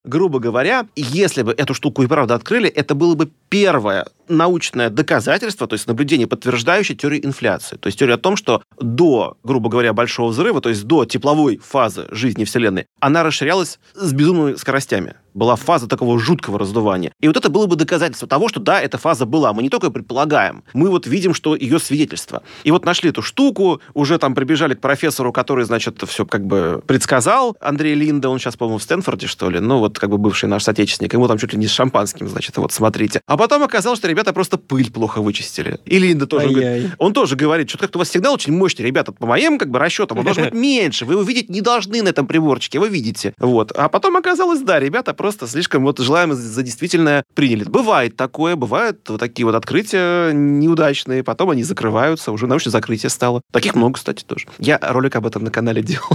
грубо говоря, если бы эту штуку и правда открыли, это было бы первое научное доказательство, то есть наблюдение, подтверждающее теорию инфляции. То есть теория о том, что до, грубо говоря, большого взрыва, то есть до тепловой фазы жизни Вселенной, она расширялась с безумными скоростями. Была фаза такого жуткого раздувания. И вот это было бы доказательство того, что да, эта фаза была. Мы не только предполагаем, мы вот видим, что ее свидетельство. И вот нашли эту штуку, уже там прибежали к профессору, который, значит, все как бы предсказал. Андрей Линда, он сейчас, по-моему, в Стэнфорде, что ли, ну вот как бы бывший наш соотечественник, ему там чуть ли не с шампанским, значит, вот смотрите. А потом оказалось, что ребята просто пыль плохо вычистили. И Линда тоже говорит, он тоже говорит, что как-то у вас сигнал очень мощный, ребята, по моим как бы расчетам, он должен быть меньше, вы его видеть не должны на этом приборчике, вы видите. Вот. А потом оказалось, да, ребята просто слишком вот желаемо за действительное приняли. Бывает такое, бывают вот такие вот открытия неудачные, потом они закрываются, уже научное закрытие стало. Таких много, кстати, тоже. Я ролик об этом на канале делал.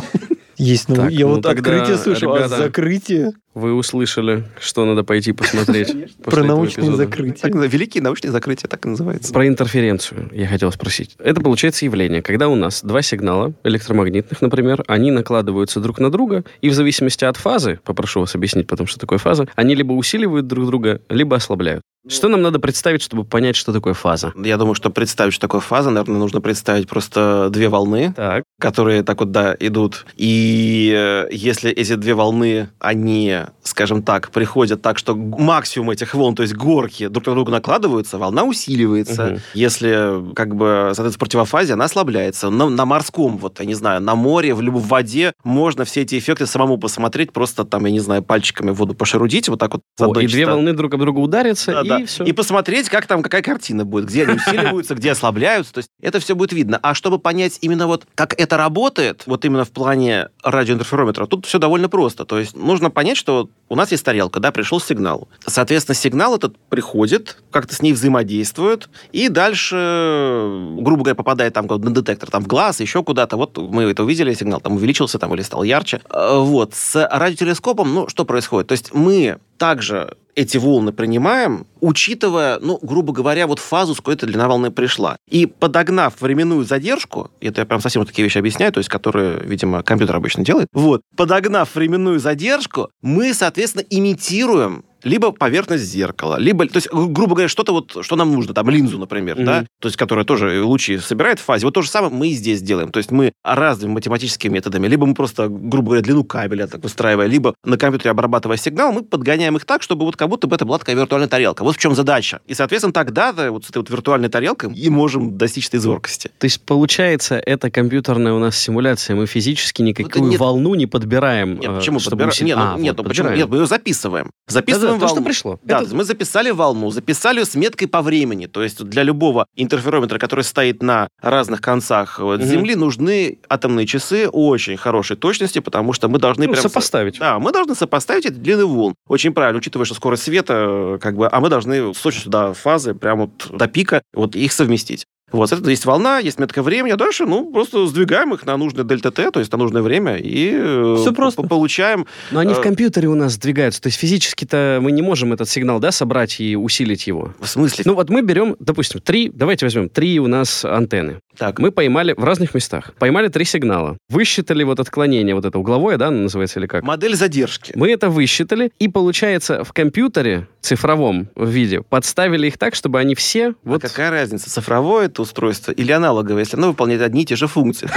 Есть, ну так, я ну, вот открытие слышал, ребята, а закрытие... Вы услышали, что надо пойти посмотреть. Про научные закрытия. Великие научные закрытия, так и называется. Про интерференцию я хотел спросить. Это получается явление, когда у нас два сигнала электромагнитных, например, они накладываются друг на друга, и в зависимости от фазы, попрошу вас объяснить потом, что такое фаза, они либо усиливают друг друга, либо ослабляют. Что нам надо представить, чтобы понять, что такое фаза? Я думаю, что представить, что такое фаза, наверное, нужно представить просто две волны, так. которые так вот, да, идут. И э, если эти две волны, они, скажем так, приходят так, что максимум этих волн, то есть горки, друг на друга накладываются, волна усиливается. Угу. Если, как бы, соответственно, противофазе, она ослабляется. На, на морском, вот, я не знаю, на море, в, в воде можно все эти эффекты самому посмотреть, просто там, я не знаю, пальчиками воду пошерудить, вот так вот. О, и две волны друг об друга ударятся, да, и и все. И посмотреть, как там, какая картина будет, где они усиливаются, где ослабляются. То есть это все будет видно. А чтобы понять именно вот, как это работает, вот именно в плане радиоинтерферометра, тут все довольно просто. То есть нужно понять, что у нас есть тарелка, да, пришел сигнал. Соответственно, сигнал этот приходит, как-то с ней взаимодействует, и дальше, грубо говоря, попадает там на детектор, там в глаз, еще куда-то. Вот мы это увидели, сигнал там увеличился там или стал ярче. Э, вот. С радиотелескопом, ну, что происходит? То есть мы также эти волны принимаем, учитывая, ну, грубо говоря, вот фазу, с какой эта длина волны пришла. И подогнав временную задержку, это я прям совсем такие вещи объясняю, то есть которые, видимо, компьютер обычно делает, вот, подогнав временную задержку, мы, соответственно, имитируем либо поверхность зеркала, либо, то есть, грубо говоря, что-то вот, что нам нужно, там, линзу, например, mm-hmm. да, то есть, которая тоже лучи собирает в фазе. Вот то же самое мы и здесь делаем. То есть, мы разными математическими методами, либо мы просто, грубо говоря, длину кабеля так выстраивая, либо на компьютере обрабатывая сигнал, мы подгоняем их так, чтобы вот как будто бы это была такая виртуальная тарелка. Вот в чем задача. И, соответственно, тогда вот с этой вот виртуальной тарелкой и можем достичь этой зоркости. То есть, получается, это компьютерная у нас симуляция. Мы физически никакую ну, нет, волну не подбираем. Нет, почему чтобы подбираем? Нет, ну, а, нет, вот ну, почему? Нет, мы ее записываем. Записываем да, да, волну. То, что пришло. Да, это... мы записали волну, записали с меткой по времени. То есть для любого интерферометра, который стоит на разных концах угу. Земли, нужны атомные часы очень хорошей точности, потому что мы должны ну, прям... сопоставить. Да, мы должны сопоставить эти длины волн. Очень правильно, учитывая, что скорость света, как бы, а мы должны с точностью до фазы, прямо вот до пика, вот их совместить. Вот, это есть волна, есть метка времени, а дальше, ну, просто сдвигаем их на нужное дельта Т, то есть на нужное время, и э, Все просто. получаем... Но они в э, компьютере у нас сдвигаются, то есть физически-то мы не можем этот сигнал, да, собрать и усилить его. В смысле? Ну, вот мы берем, допустим, три, давайте возьмем, три у нас антенны. Так. Мы поймали в разных местах. Поймали три сигнала. Высчитали вот отклонение, вот это угловое, да, называется или как? Модель задержки. Мы это высчитали, и получается в компьютере цифровом виде подставили их так, чтобы они все... А вот... какая разница, цифровое это устройство или аналоговое, если оно выполняет одни и те же функции?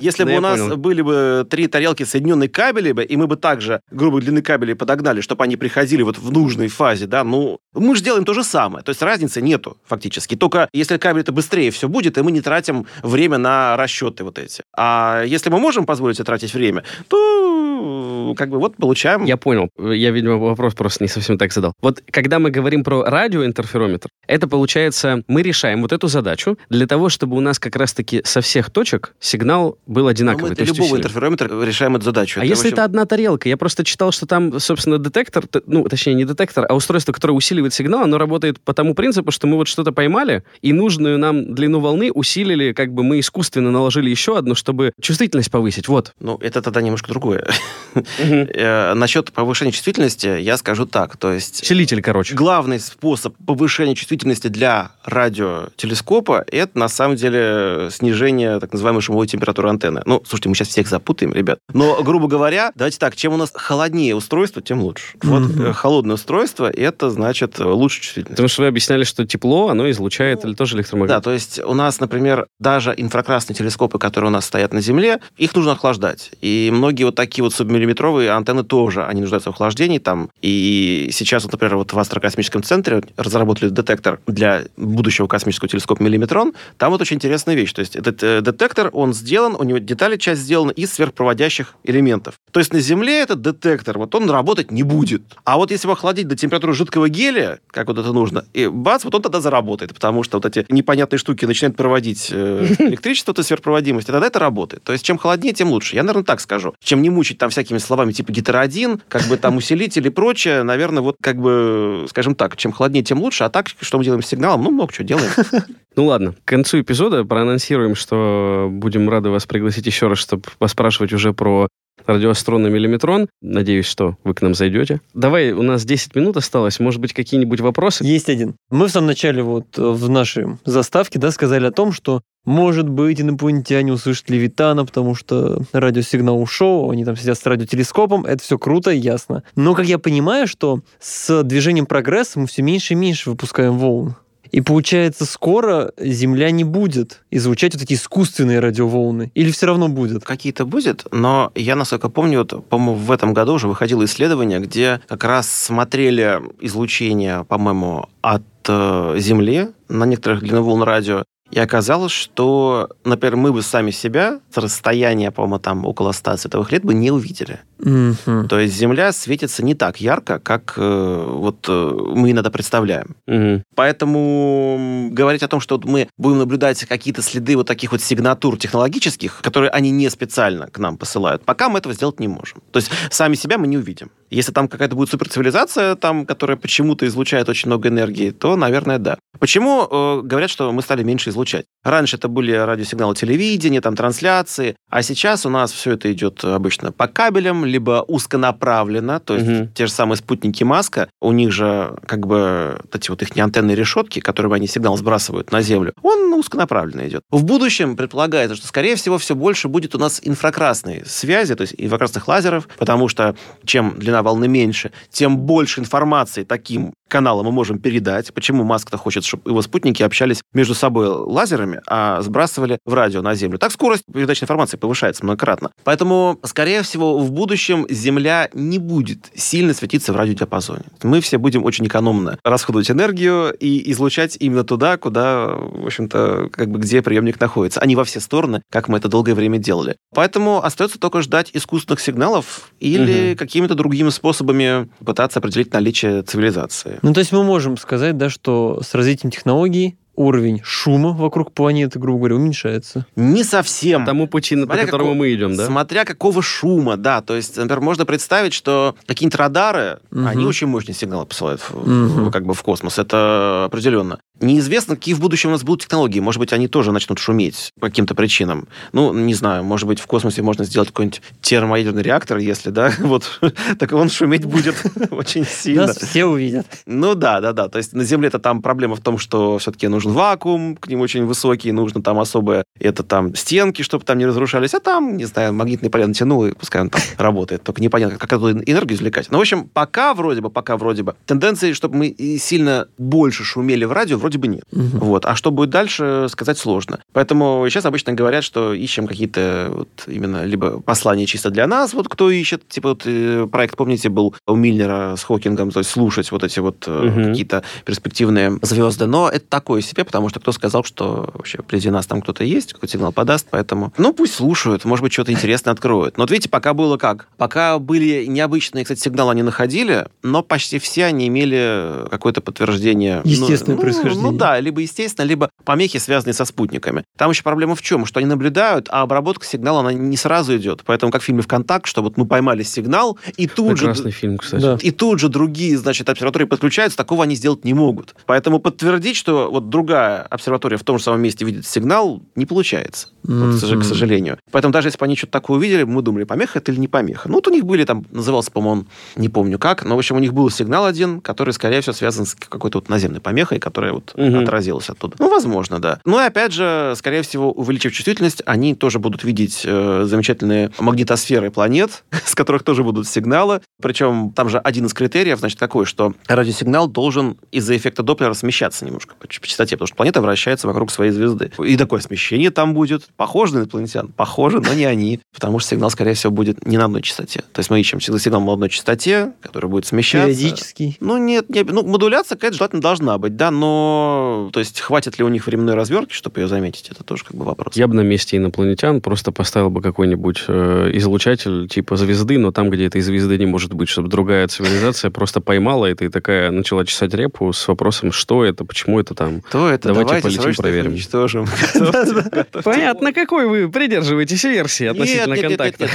Если а, бы у нас были бы три тарелки соединенные кабели, и мы бы также грубой длины кабелей подогнали, чтобы они приходили вот в нужной фазе, да, ну, мы же делаем то же самое. То есть разницы нету фактически. Только если кабель это быстрее все будет, и мы не тратим время на расчеты вот эти. А если мы можем позволить себе тратить время, то как бы вот получаем... Я понял. Я, видимо, вопрос просто не совсем так задал. Вот когда мы говорим про радиоинтерферометр, это получается, мы решаем вот эту задачу для того, чтобы у нас как раз-таки со всех точек сигнал был одинаковый. Но мы для любого интерферометра решаем эту задачу. А это если общем... это одна тарелка? Я просто читал, что там, собственно, детектор, ну, точнее, не детектор, а устройство, которое усиливает сигнал, оно работает по тому принципу, что мы вот что-то поймали, и нужную нам длину волны усилили, как бы мы искусственно наложили еще одну, чтобы чувствительность повысить. Вот. Ну, это тогда немножко другое. Э, Насчет повышения чувствительности я скажу так. То есть... Усилитель, короче. Главный способ повышения чувствительности для радиотелескопа – это, на самом деле, снижение так называемой шумовой температуры антенны. Ну, слушайте, мы сейчас всех запутаем, ребят. Но, грубо говоря, давайте так, чем у нас холоднее устройство, тем лучше. Вот mm-hmm. холодное устройство – это, значит, лучше чувствительность. Потому что вы объясняли, что тепло, оно излучает или тоже электромагнит. Да, то есть у нас, например, даже инфракрасные телескопы, которые у нас стоят на Земле, их нужно охлаждать. И многие вот такие вот субмиллиметровые антенны тоже, они нуждаются в охлаждении там. И сейчас, вот, например, вот в Астрокосмическом центре разработали детектор для будущего космического телескопа «Миллиметрон». Там вот очень интересная вещь. То есть этот э, детектор, он сделан, у него детали часть сделана из сверхпроводящих элементов. То есть на Земле этот детектор, вот он работать не будет. А вот если его охладить до температуры жидкого гелия, как вот это нужно, и бац, вот он тогда заработает, потому что вот эти непонятные штуки начинают проводить э, электричество, то сверхпроводимость, и тогда это работает. То есть чем холоднее, тем лучше. Я, наверное, так скажу. Чем не мучить там всякими словами типа гетероадин, как бы там усилитель и прочее, наверное, вот как бы, скажем так, чем холоднее, тем лучше. А так, что мы делаем с сигналом? Ну, много чего делаем. Ну ладно, к концу эпизода проанонсируем, что будем рады вас пригласить еще раз, чтобы поспрашивать уже про радиоастрон и миллиметрон. Надеюсь, что вы к нам зайдете. Давай, у нас 10 минут осталось. Может быть, какие-нибудь вопросы? Есть один. Мы в самом начале вот э, в нашей заставке да, сказали о том, что может быть, инопланетяне услышат Левитана, потому что радиосигнал ушел, они там сидят с радиотелескопом, это все круто и ясно. Но, как я понимаю, что с движением прогресса мы все меньше и меньше выпускаем волн. И получается, скоро Земля не будет излучать вот эти искусственные радиоволны. Или все равно будет? Какие-то будет, но я, насколько помню, вот, по-моему, в этом году уже выходило исследование, где как раз смотрели излучение, по-моему, от э, Земли на некоторых длинноволн радио и оказалось, что, например, мы бы сами себя с расстояния, по-моему, там около 100 световых лет бы не увидели. Mm-hmm. То есть Земля светится не так ярко, как э, вот э, мы иногда представляем. Mm-hmm. Поэтому говорить о том, что мы будем наблюдать какие-то следы вот таких вот сигнатур технологических, которые они не специально к нам посылают, пока мы этого сделать не можем. То есть сами себя мы не увидим. Если там какая-то будет суперцивилизация, там, которая почему-то излучает очень много энергии, то, наверное, да. Почему э, говорят, что мы стали меньше излучать? Раньше это были радиосигналы телевидения, там трансляции, а сейчас у нас все это идет обычно по кабелям, либо узконаправленно, то есть угу. те же самые спутники Маска, у них же как бы эти вот их антенные решетки, которыми они сигнал сбрасывают на Землю, он узконаправленно идет. В будущем предполагается, что, скорее всего, все больше будет у нас инфракрасной связи, то есть инфракрасных лазеров, потому что чем длина волны меньше, тем больше информации таким каналом мы можем передать. Почему Маск-то хочет, чтобы его спутники общались между собой лазерами, а сбрасывали в радио на Землю. Так скорость передачи информации повышается многократно. Поэтому, скорее всего, в будущем Земля не будет сильно светиться в радиодиапазоне. Мы все будем очень экономно расходовать энергию и излучать именно туда, куда, в общем-то, как бы где приемник находится, а не во все стороны, как мы это долгое время делали. Поэтому остается только ждать искусственных сигналов или угу. какими-то другими способами пытаться определить наличие цивилизации. Ну, то есть мы можем сказать, да, что с развитием технологий уровень шума вокруг планеты, грубо говоря, уменьшается. Не совсем. Тому пути, по которому какого, мы идем, да? Смотря какого шума, да. То есть, например, можно представить, что какие-нибудь радары, угу. они очень мощный сигнал посылают угу. как бы в космос. Это определенно. Неизвестно, какие в будущем у нас будут технологии. Может быть, они тоже начнут шуметь по каким-то причинам. Ну, не знаю, может быть, в космосе можно сделать какой-нибудь термоядерный реактор, если, да, вот, так он шуметь будет очень сильно. Нас все увидят. Ну да, да, да. То есть на Земле-то там проблема в том, что все-таки нужен вакуум, к нему очень высокий, нужно там особое, это там стенки, чтобы там не разрушались, а там, не знаю, магнитный поле натянул, и пускай он там работает. Только непонятно, как эту энергию извлекать. Но, ну, в общем, пока вроде бы, пока вроде бы, тенденции, чтобы мы сильно больше шумели в радио, вроде бы нет. Угу. Вот. А что будет дальше, сказать сложно. Поэтому сейчас обычно говорят, что ищем какие-то вот именно либо послания чисто для нас, вот кто ищет, типа вот э, проект, помните, был у Миллера с Хокингом, то есть слушать вот эти вот угу. какие-то перспективные звезды. Но это такое себе, потому что кто сказал, что вообще вблизи нас там кто-то есть, какой сигнал подаст, поэтому, ну, пусть слушают, может быть, что-то интересное откроют. Но вот видите, пока было как? Пока были необычные, кстати, сигналы они находили, но почти все они имели какое-то подтверждение. Естественное ну, происхождение. Ну да, либо естественно, либо помехи, связанные со спутниками. Там еще проблема в чем? Что они наблюдают, а обработка сигнала, она не сразу идет. Поэтому, как в фильме «ВКонтакт», что вот мы поймали сигнал, и тут Прекрасный же... фильм, кстати. Да. И тут же другие, значит, обсерватории подключаются, такого они сделать не могут. Поэтому подтвердить, что вот другая обсерватория в том же самом месте видит сигнал, не получается. Вот, к сожалению. Поэтому даже если бы они что-то такое увидели, мы думали, помеха это или не помеха. Ну, вот у них были там, назывался, по-моему, не помню как, но, в общем, у них был сигнал один, который, скорее всего, связан с какой-то вот наземной помехой, которая вот угу. отразилась оттуда. Ну, возможно, да. Ну, и опять же, скорее всего, увеличив чувствительность, они тоже будут видеть э, замечательные магнитосферы планет, с которых тоже будут сигналы. Причем там же один из критериев, значит, какой, что радиосигнал должен из-за эффекта Доплера смещаться немножко по частоте, потому что планета вращается вокруг своей звезды. И такое смещение там будет. Похоже на инопланетян? Похоже, но не они. Потому что сигнал, скорее всего, будет не на одной частоте. То есть мы ищем сигнал на одной частоте, который будет смещаться. Периодический? Ну, нет, не, ну, модуляция какая-то желательно должна быть, да, но... То есть хватит ли у них временной развертки, чтобы ее заметить, это тоже как бы вопрос. Я бы на месте инопланетян просто поставил бы какой-нибудь э, излучатель типа звезды, но там, где этой звезды не может быть, чтобы другая цивилизация просто поймала это и такая начала чесать репу с вопросом, что это, почему это там. То это, давайте, давайте полетим, проверим. уничтожим. Понятно, какой вы придерживаетесь версии относительно контакта.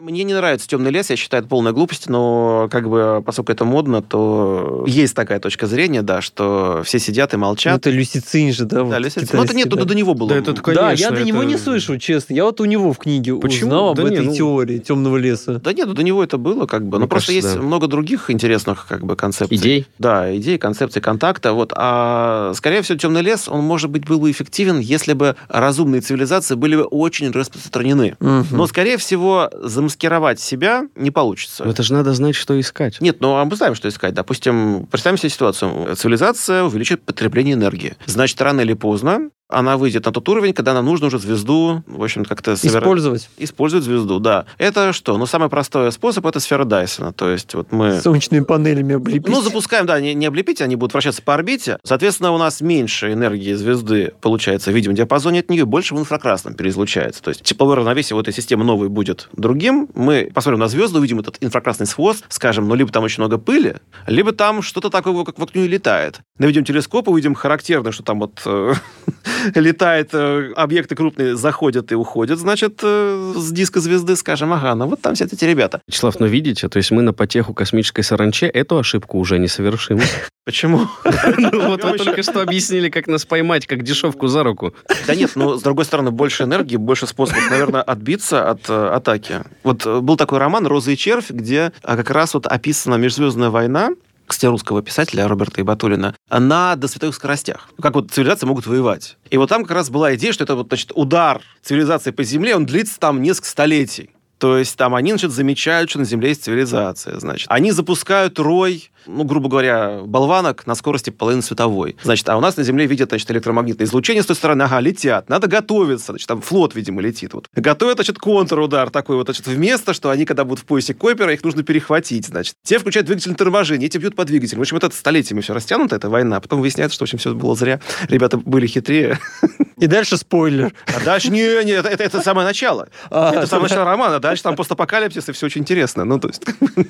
Мне не нравится темный лес, я считаю, это полная глупость, но как бы, поскольку это модно, то есть такая точка зрения, да, что все сидят и молчат. Ну, это Люсицин же, да? Да, Люсицин. Ну, это нет, до него было. Да, я до него не слышу, честно. Я вот у него в книге узнал об этой ну, теории темного леса. Да нет, до него это было как бы. Ну, просто есть много других интересных как бы концепций. Идей? Да, идей, концепций контакта. Вот. А, скорее всего, темный лес, он, может быть, был бы эффективен, если бы разумные цивилизации были бы очень распространены. Угу. Но, скорее всего, замаскировать себя не получится. Но это же надо знать, что искать. Нет, ну а мы знаем, что искать. Допустим, представим себе ситуацию. Цивилизация увеличит потребление энергии. Значит, рано или поздно она выйдет на тот уровень, когда нам нужно уже звезду, в общем, как-то... Собира... Использовать. Использовать звезду, да. Это что? Ну, самый простой способ — это сфера Дайсона. То есть вот мы... Солнечными панелями облепить. Ну, запускаем, да, не, не облепить, они будут вращаться по орбите. Соответственно, у нас меньше энергии звезды получается в видимом диапазоне от нее, больше в инфракрасном переизлучается. То есть тепловое равновесие вот этой системы новой будет другим. Мы посмотрим на звезды, увидим этот инфракрасный хвост, скажем, ну, либо там очень много пыли, либо там что-то такое, как вокруг нее летает. Наведем телескоп, увидим характерно, что там вот э, летает, э, объекты крупные заходят и уходят, значит, э, с диска звезды, скажем, ага, ну вот там все эти ребята. Вячеслав, ну видите, то есть мы на потеху космической саранче эту ошибку уже не совершим. Почему? Ну вот вы только что объяснили, как нас поймать, как дешевку за руку. Да нет, ну, с другой стороны, больше энергии, больше способов, наверное, отбиться от э, атаки. Вот был такой роман «Роза и червь», где как раз вот описана межзвездная война, кстати, русского писателя Роберта Ибатулина, на досветовых скоростях. Как вот цивилизации могут воевать. И вот там как раз была идея, что это вот, значит, удар цивилизации по Земле, он длится там несколько столетий. То есть там они, значит, замечают, что на Земле есть цивилизация, значит. Они запускают рой ну, грубо говоря, болванок на скорости половины световой. Значит, а у нас на Земле видят, значит, электромагнитное излучение с той стороны, ага, летят. Надо готовиться. Значит, там флот, видимо, летит. Вот. Готовят, значит, контрудар такой вот, значит, вместо, что они, когда будут в поясе Койпера, их нужно перехватить, значит. Те включают двигатель торможения, эти бьют по двигателю. В общем, это столетиями все растянуто, эта война. Потом выясняется, что, в общем, все было зря. Ребята были хитрее. И дальше спойлер. А дальше, не, не, это, это, это самое начало. А, это самое начало романа. Дальше там постапокалипсис, и все очень интересно. Ну, то есть...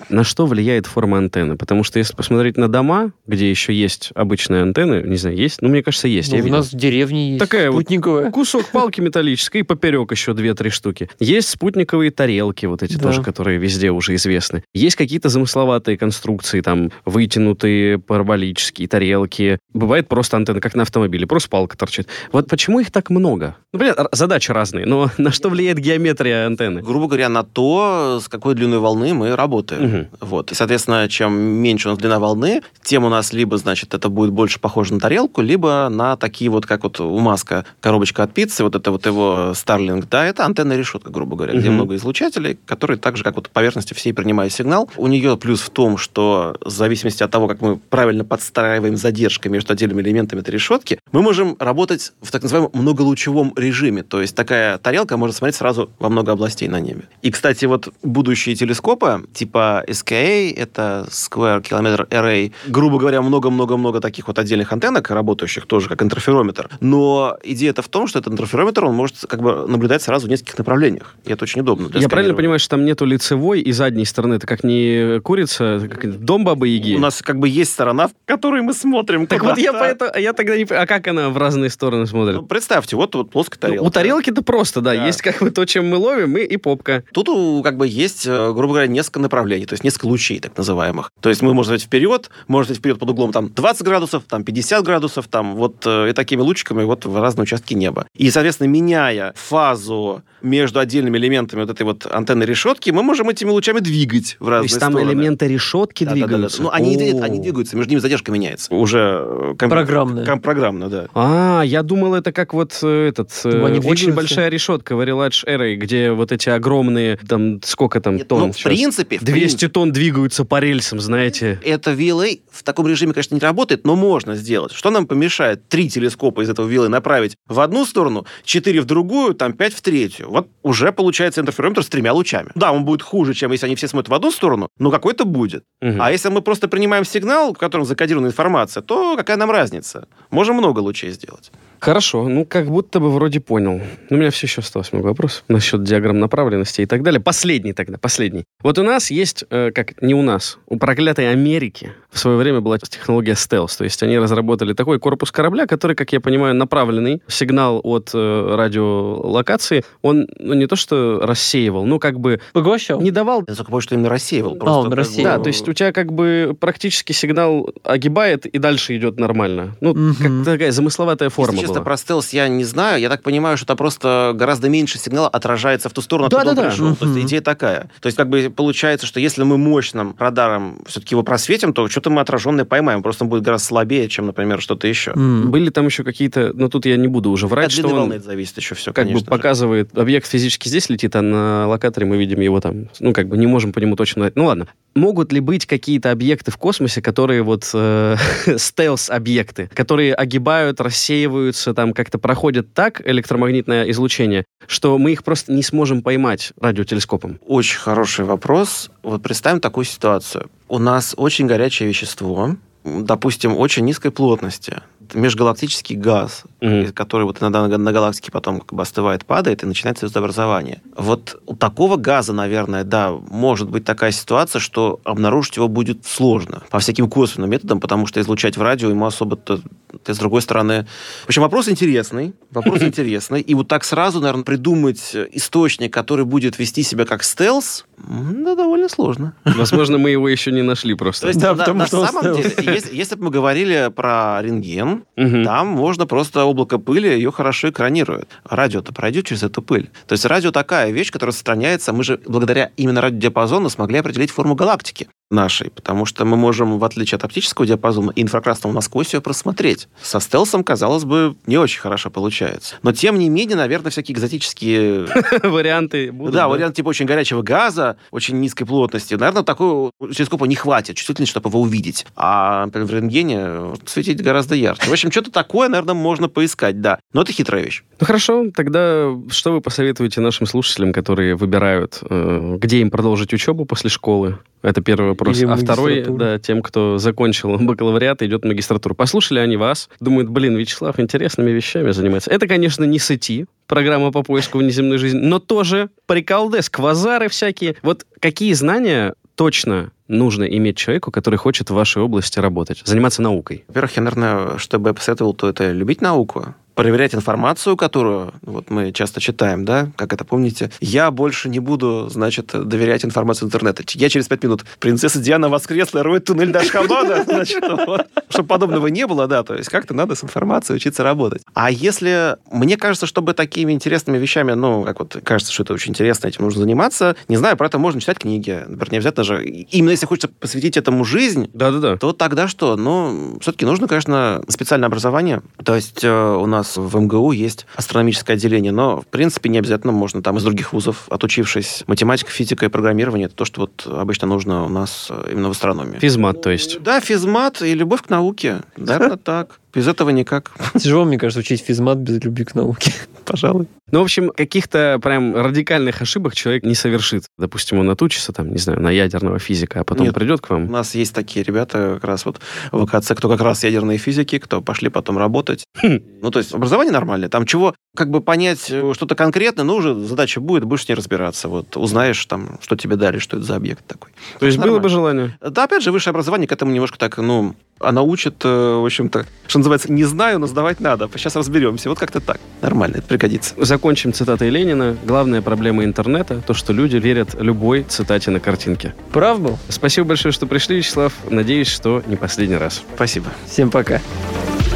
На что влияет форма антенны? Потому что если посмотреть на дома, где еще есть обычные антенны, не знаю, есть? Ну, мне кажется, есть. Ну, у нас в деревне есть Такая спутниковая. Вот кусок палки металлической, и поперек еще две-три штуки. Есть спутниковые тарелки, вот эти да. тоже, которые везде уже известны. Есть какие-то замысловатые конструкции, там, вытянутые параболические тарелки. Бывает просто антенна, как на автомобиле, просто палка торчит. Вот почему их так много? Ну, понятно, задачи разные, но на что влияет геометрия антенны? Грубо говоря, на то, с какой длиной волны мы работаем. Угу. Вот. И, соответственно, чем меньше у нас длина волны, тем у нас либо, значит, это будет больше похоже на тарелку, либо на такие вот, как вот у Маска коробочка от пиццы, вот это вот его Starlink, да, это антенная решетка, грубо говоря, угу. где много излучателей, которые так же, как вот поверхности всей принимают сигнал. У нее плюс в том, что в зависимости от того, как мы правильно подстраиваем задержкой между отдельными элементами этой решетки, мы можем работать в так называемом многолучевом режиме. То есть такая тарелка может смотреть сразу во много областей на небе. И, кстати, вот будущие телескопы типа SKA, это Square Kilometer Array, грубо говоря, много-много-много таких вот отдельных антеннок, работающих тоже как интерферометр. Но идея-то в том, что этот интерферометр, он может как бы наблюдать сразу в нескольких направлениях. И это очень удобно. Я правильно понимаю, что там нету лицевой и задней стороны? Это как не курица, это как дом бабы Яги? У нас как бы есть сторона, в которой мы смотрим. Так вот я поэтому, я тогда не А как как она в разные стороны смотрит? Ну, представьте, вот, вот плоская тарелка. Ну, у тарелки-то просто, да, Да. есть как бы то, чем мы ловим, и, и попка. Тут у, как бы есть, э, грубо говоря, несколько направлений, то есть несколько лучей, так называемых. То есть мы можем взять вперед, можно взять вперед под углом там 20 градусов, там 50 градусов, там вот э, и такими лучиками вот в разные участки неба. И, соответственно, меняя фазу между отдельными элементами вот этой вот антенной решетки, мы можем этими лучами двигать в То разные есть там стороны. элементы решетки Да, да, да, да. двигаются? Ну, они, двигаются, между ними задержка меняется. Уже э, ком- программно, да. А, я думал, это как вот э, этот э, они очень большая решетка в Avalanche Array, где вот эти огромные, там, сколько там Нет, тонн ну, в сейчас? принципе, в 200 тонн двигаются по рельсам, знаете. это VLA в таком режиме, конечно, не работает, но можно сделать. Что нам помешает три телескопа из этого VLA направить в одну сторону, четыре в другую, там пять в третью? Вот уже получается интерферометр с тремя лучами. Да, он будет хуже, чем если они все смотрят в одну сторону, но какой-то будет. Мгм. А если мы просто принимаем сигнал, в котором закодирована информация, то какая нам разница? Можем много лучей сделать. Хорошо, ну как будто бы вроде понял. Но у меня все еще осталось много вопросов насчет диаграмм направленности и так далее. Последний тогда, последний. Вот у нас есть, э, как не у нас, у проклятой Америки в свое время была технология стелс. То есть они разработали такой корпус корабля, который, как я понимаю, направленный. Сигнал от э, радиолокации, он ну, не то что рассеивал, ну как бы Поглощал. не давал Я только помню, что именно рассеивал. А, он рассеивал. да, то есть у тебя как бы практически сигнал огибает и дальше идет нормально. Ну, Мгм. как такая замысловатая форма Если была. про стелс я не знаю. Я так понимаю, что там просто гораздо меньше сигнала отражается в ту сторону, откуда Да-да-да. он пришел. То есть идея такая. То есть как бы получается, что если мы мощным радаром все-таки его просветим, то что-то мы отраженное поймаем. Просто он будет гораздо слабее, чем, например, что-то еще. М. Были там еще какие-то, но тут я не буду уже врать, От что он волны это зависит еще все, как бы же. показывает, объект физически здесь летит, а на локаторе мы видим его там, ну, как бы не можем по нему точно. Ну, ладно. Могут ли быть какие-то объекты в космосе, которые вот э, стелс-объекты, которые огибают, рассеиваются, там как-то проходят так электромагнитное излучение, что мы их просто не сможем поймать радиотелескопом? Очень хороший вопрос. Вот представим такую ситуацию. У нас очень горячее вещество, допустим, очень низкой плотности. Межгалактический газ, Мгм. который вот иногда на, на галактике потом как бы остывает, падает, и начинается звездообразование. Вот у такого газа, наверное, да, может быть такая ситуация, что обнаружить его будет сложно по всяким косвенным методам, потому что излучать в радио ему особо-то, с другой стороны... В общем, вопрос интересный, вопрос интересный, и вот так сразу, наверное, придумать источник, который будет вести себя как стелс, да, довольно сложно. Возможно, мы его еще не нашли То просто. есть, Да, на, потому на что самом деле, если, если бы мы говорили про рентген, Мгм. там можно просто облако пыли, ее хорошо экранирует. Радио-то пройдет через эту пыль. То есть радио такая вещь, которая сохраняется. Мы же благодаря именно радиодиапазону смогли определить форму галактики нашей, потому что мы можем, в отличие от оптического диапазона инфракрасного насквозь ее просмотреть. Со стелсом, казалось бы, не очень хорошо получается. Но, тем не менее, наверное, всякие экзотические Варианты будут. да, вариант типа очень горячего газа, очень низкой плотности. Наверное, такого телескопа не хватит чувствительности, чтобы его увидеть. А например, в рентгене светить гораздо ярче. В общем, что-то такое, наверное, можно поискать, да. Но это хитрая вещь. Ну хорошо, тогда что вы посоветуете нашим слушателям, которые выбирают, э, где им продолжить учебу после школы? Это первый вопрос. Или а второй, да, тем, кто закончил бакалавриат и идет в магистратуру. Послушали они вас, думают, блин, Вячеслав интересными вещами занимается. Это, конечно, не сети, программа по поиску внеземной жизни, но тоже приколдес, квазары всякие. Вот какие знания точно нужно иметь человеку, который хочет в вашей области работать, заниматься наукой? Во-первых, я, наверное, что бы я посоветовал, то это любить науку, проверять информацию, которую вот мы часто читаем, да, как это помните. Я больше не буду, значит, доверять информации интернета. Я через пять минут принцесса Диана воскресла, роет туннель до Ашхабада, значит, вот. чтобы подобного не было, да, то есть как-то надо с информацией учиться работать. А если, мне кажется, чтобы такими интересными вещами, ну, как вот кажется, что это очень интересно, этим нужно заниматься, не знаю, про это можно читать книги, например, не обязательно же, именно если хочется посвятить этому жизнь, Да-да-да. то тогда что? Ну, все-таки нужно, конечно, специальное образование. То есть э, у нас в МГУ есть астрономическое отделение, но, в принципе, не обязательно можно там из других вузов, отучившись математика, физика и программирование, это то, что вот обычно нужно у нас э, именно в астрономии. Физмат, то есть. Да, физмат и любовь к науке. Наверное, так. Без этого никак. Тяжело, мне кажется, учить физмат без любви к науке. Пожалуй. Ну, в общем, каких-то прям радикальных ошибок человек не совершит. Допустим, он отучится, там, не знаю, на ядерного физика, а потом Нет. придет к У вам. нас есть такие ребята как раз вот в ВКЦ, кто как раз ядерные физики, кто пошли потом работать. Хм. Ну, то есть образование нормальное. Там чего, как бы понять э, что-то конкретное, ну, уже задача будет, будешь с ней разбираться. Вот узнаешь там, что тебе дали, что это за объект такой. То есть было нормально. бы желание. Да, опять же, высшее образование к этому немножко так, ну, Она учит, э, в общем-то, что называется, не знаю, но сдавать надо. Сейчас разберемся. Вот как-то так. Нормально, это пригодится. Закончим цитатой Ленина. Главная проблема интернета – то, что люди верят любой цитате на картинке. Прав был? Спасибо большое, что пришли, Вячеслав. Надеюсь, что не последний раз. Спасибо. Всем пока. Пока.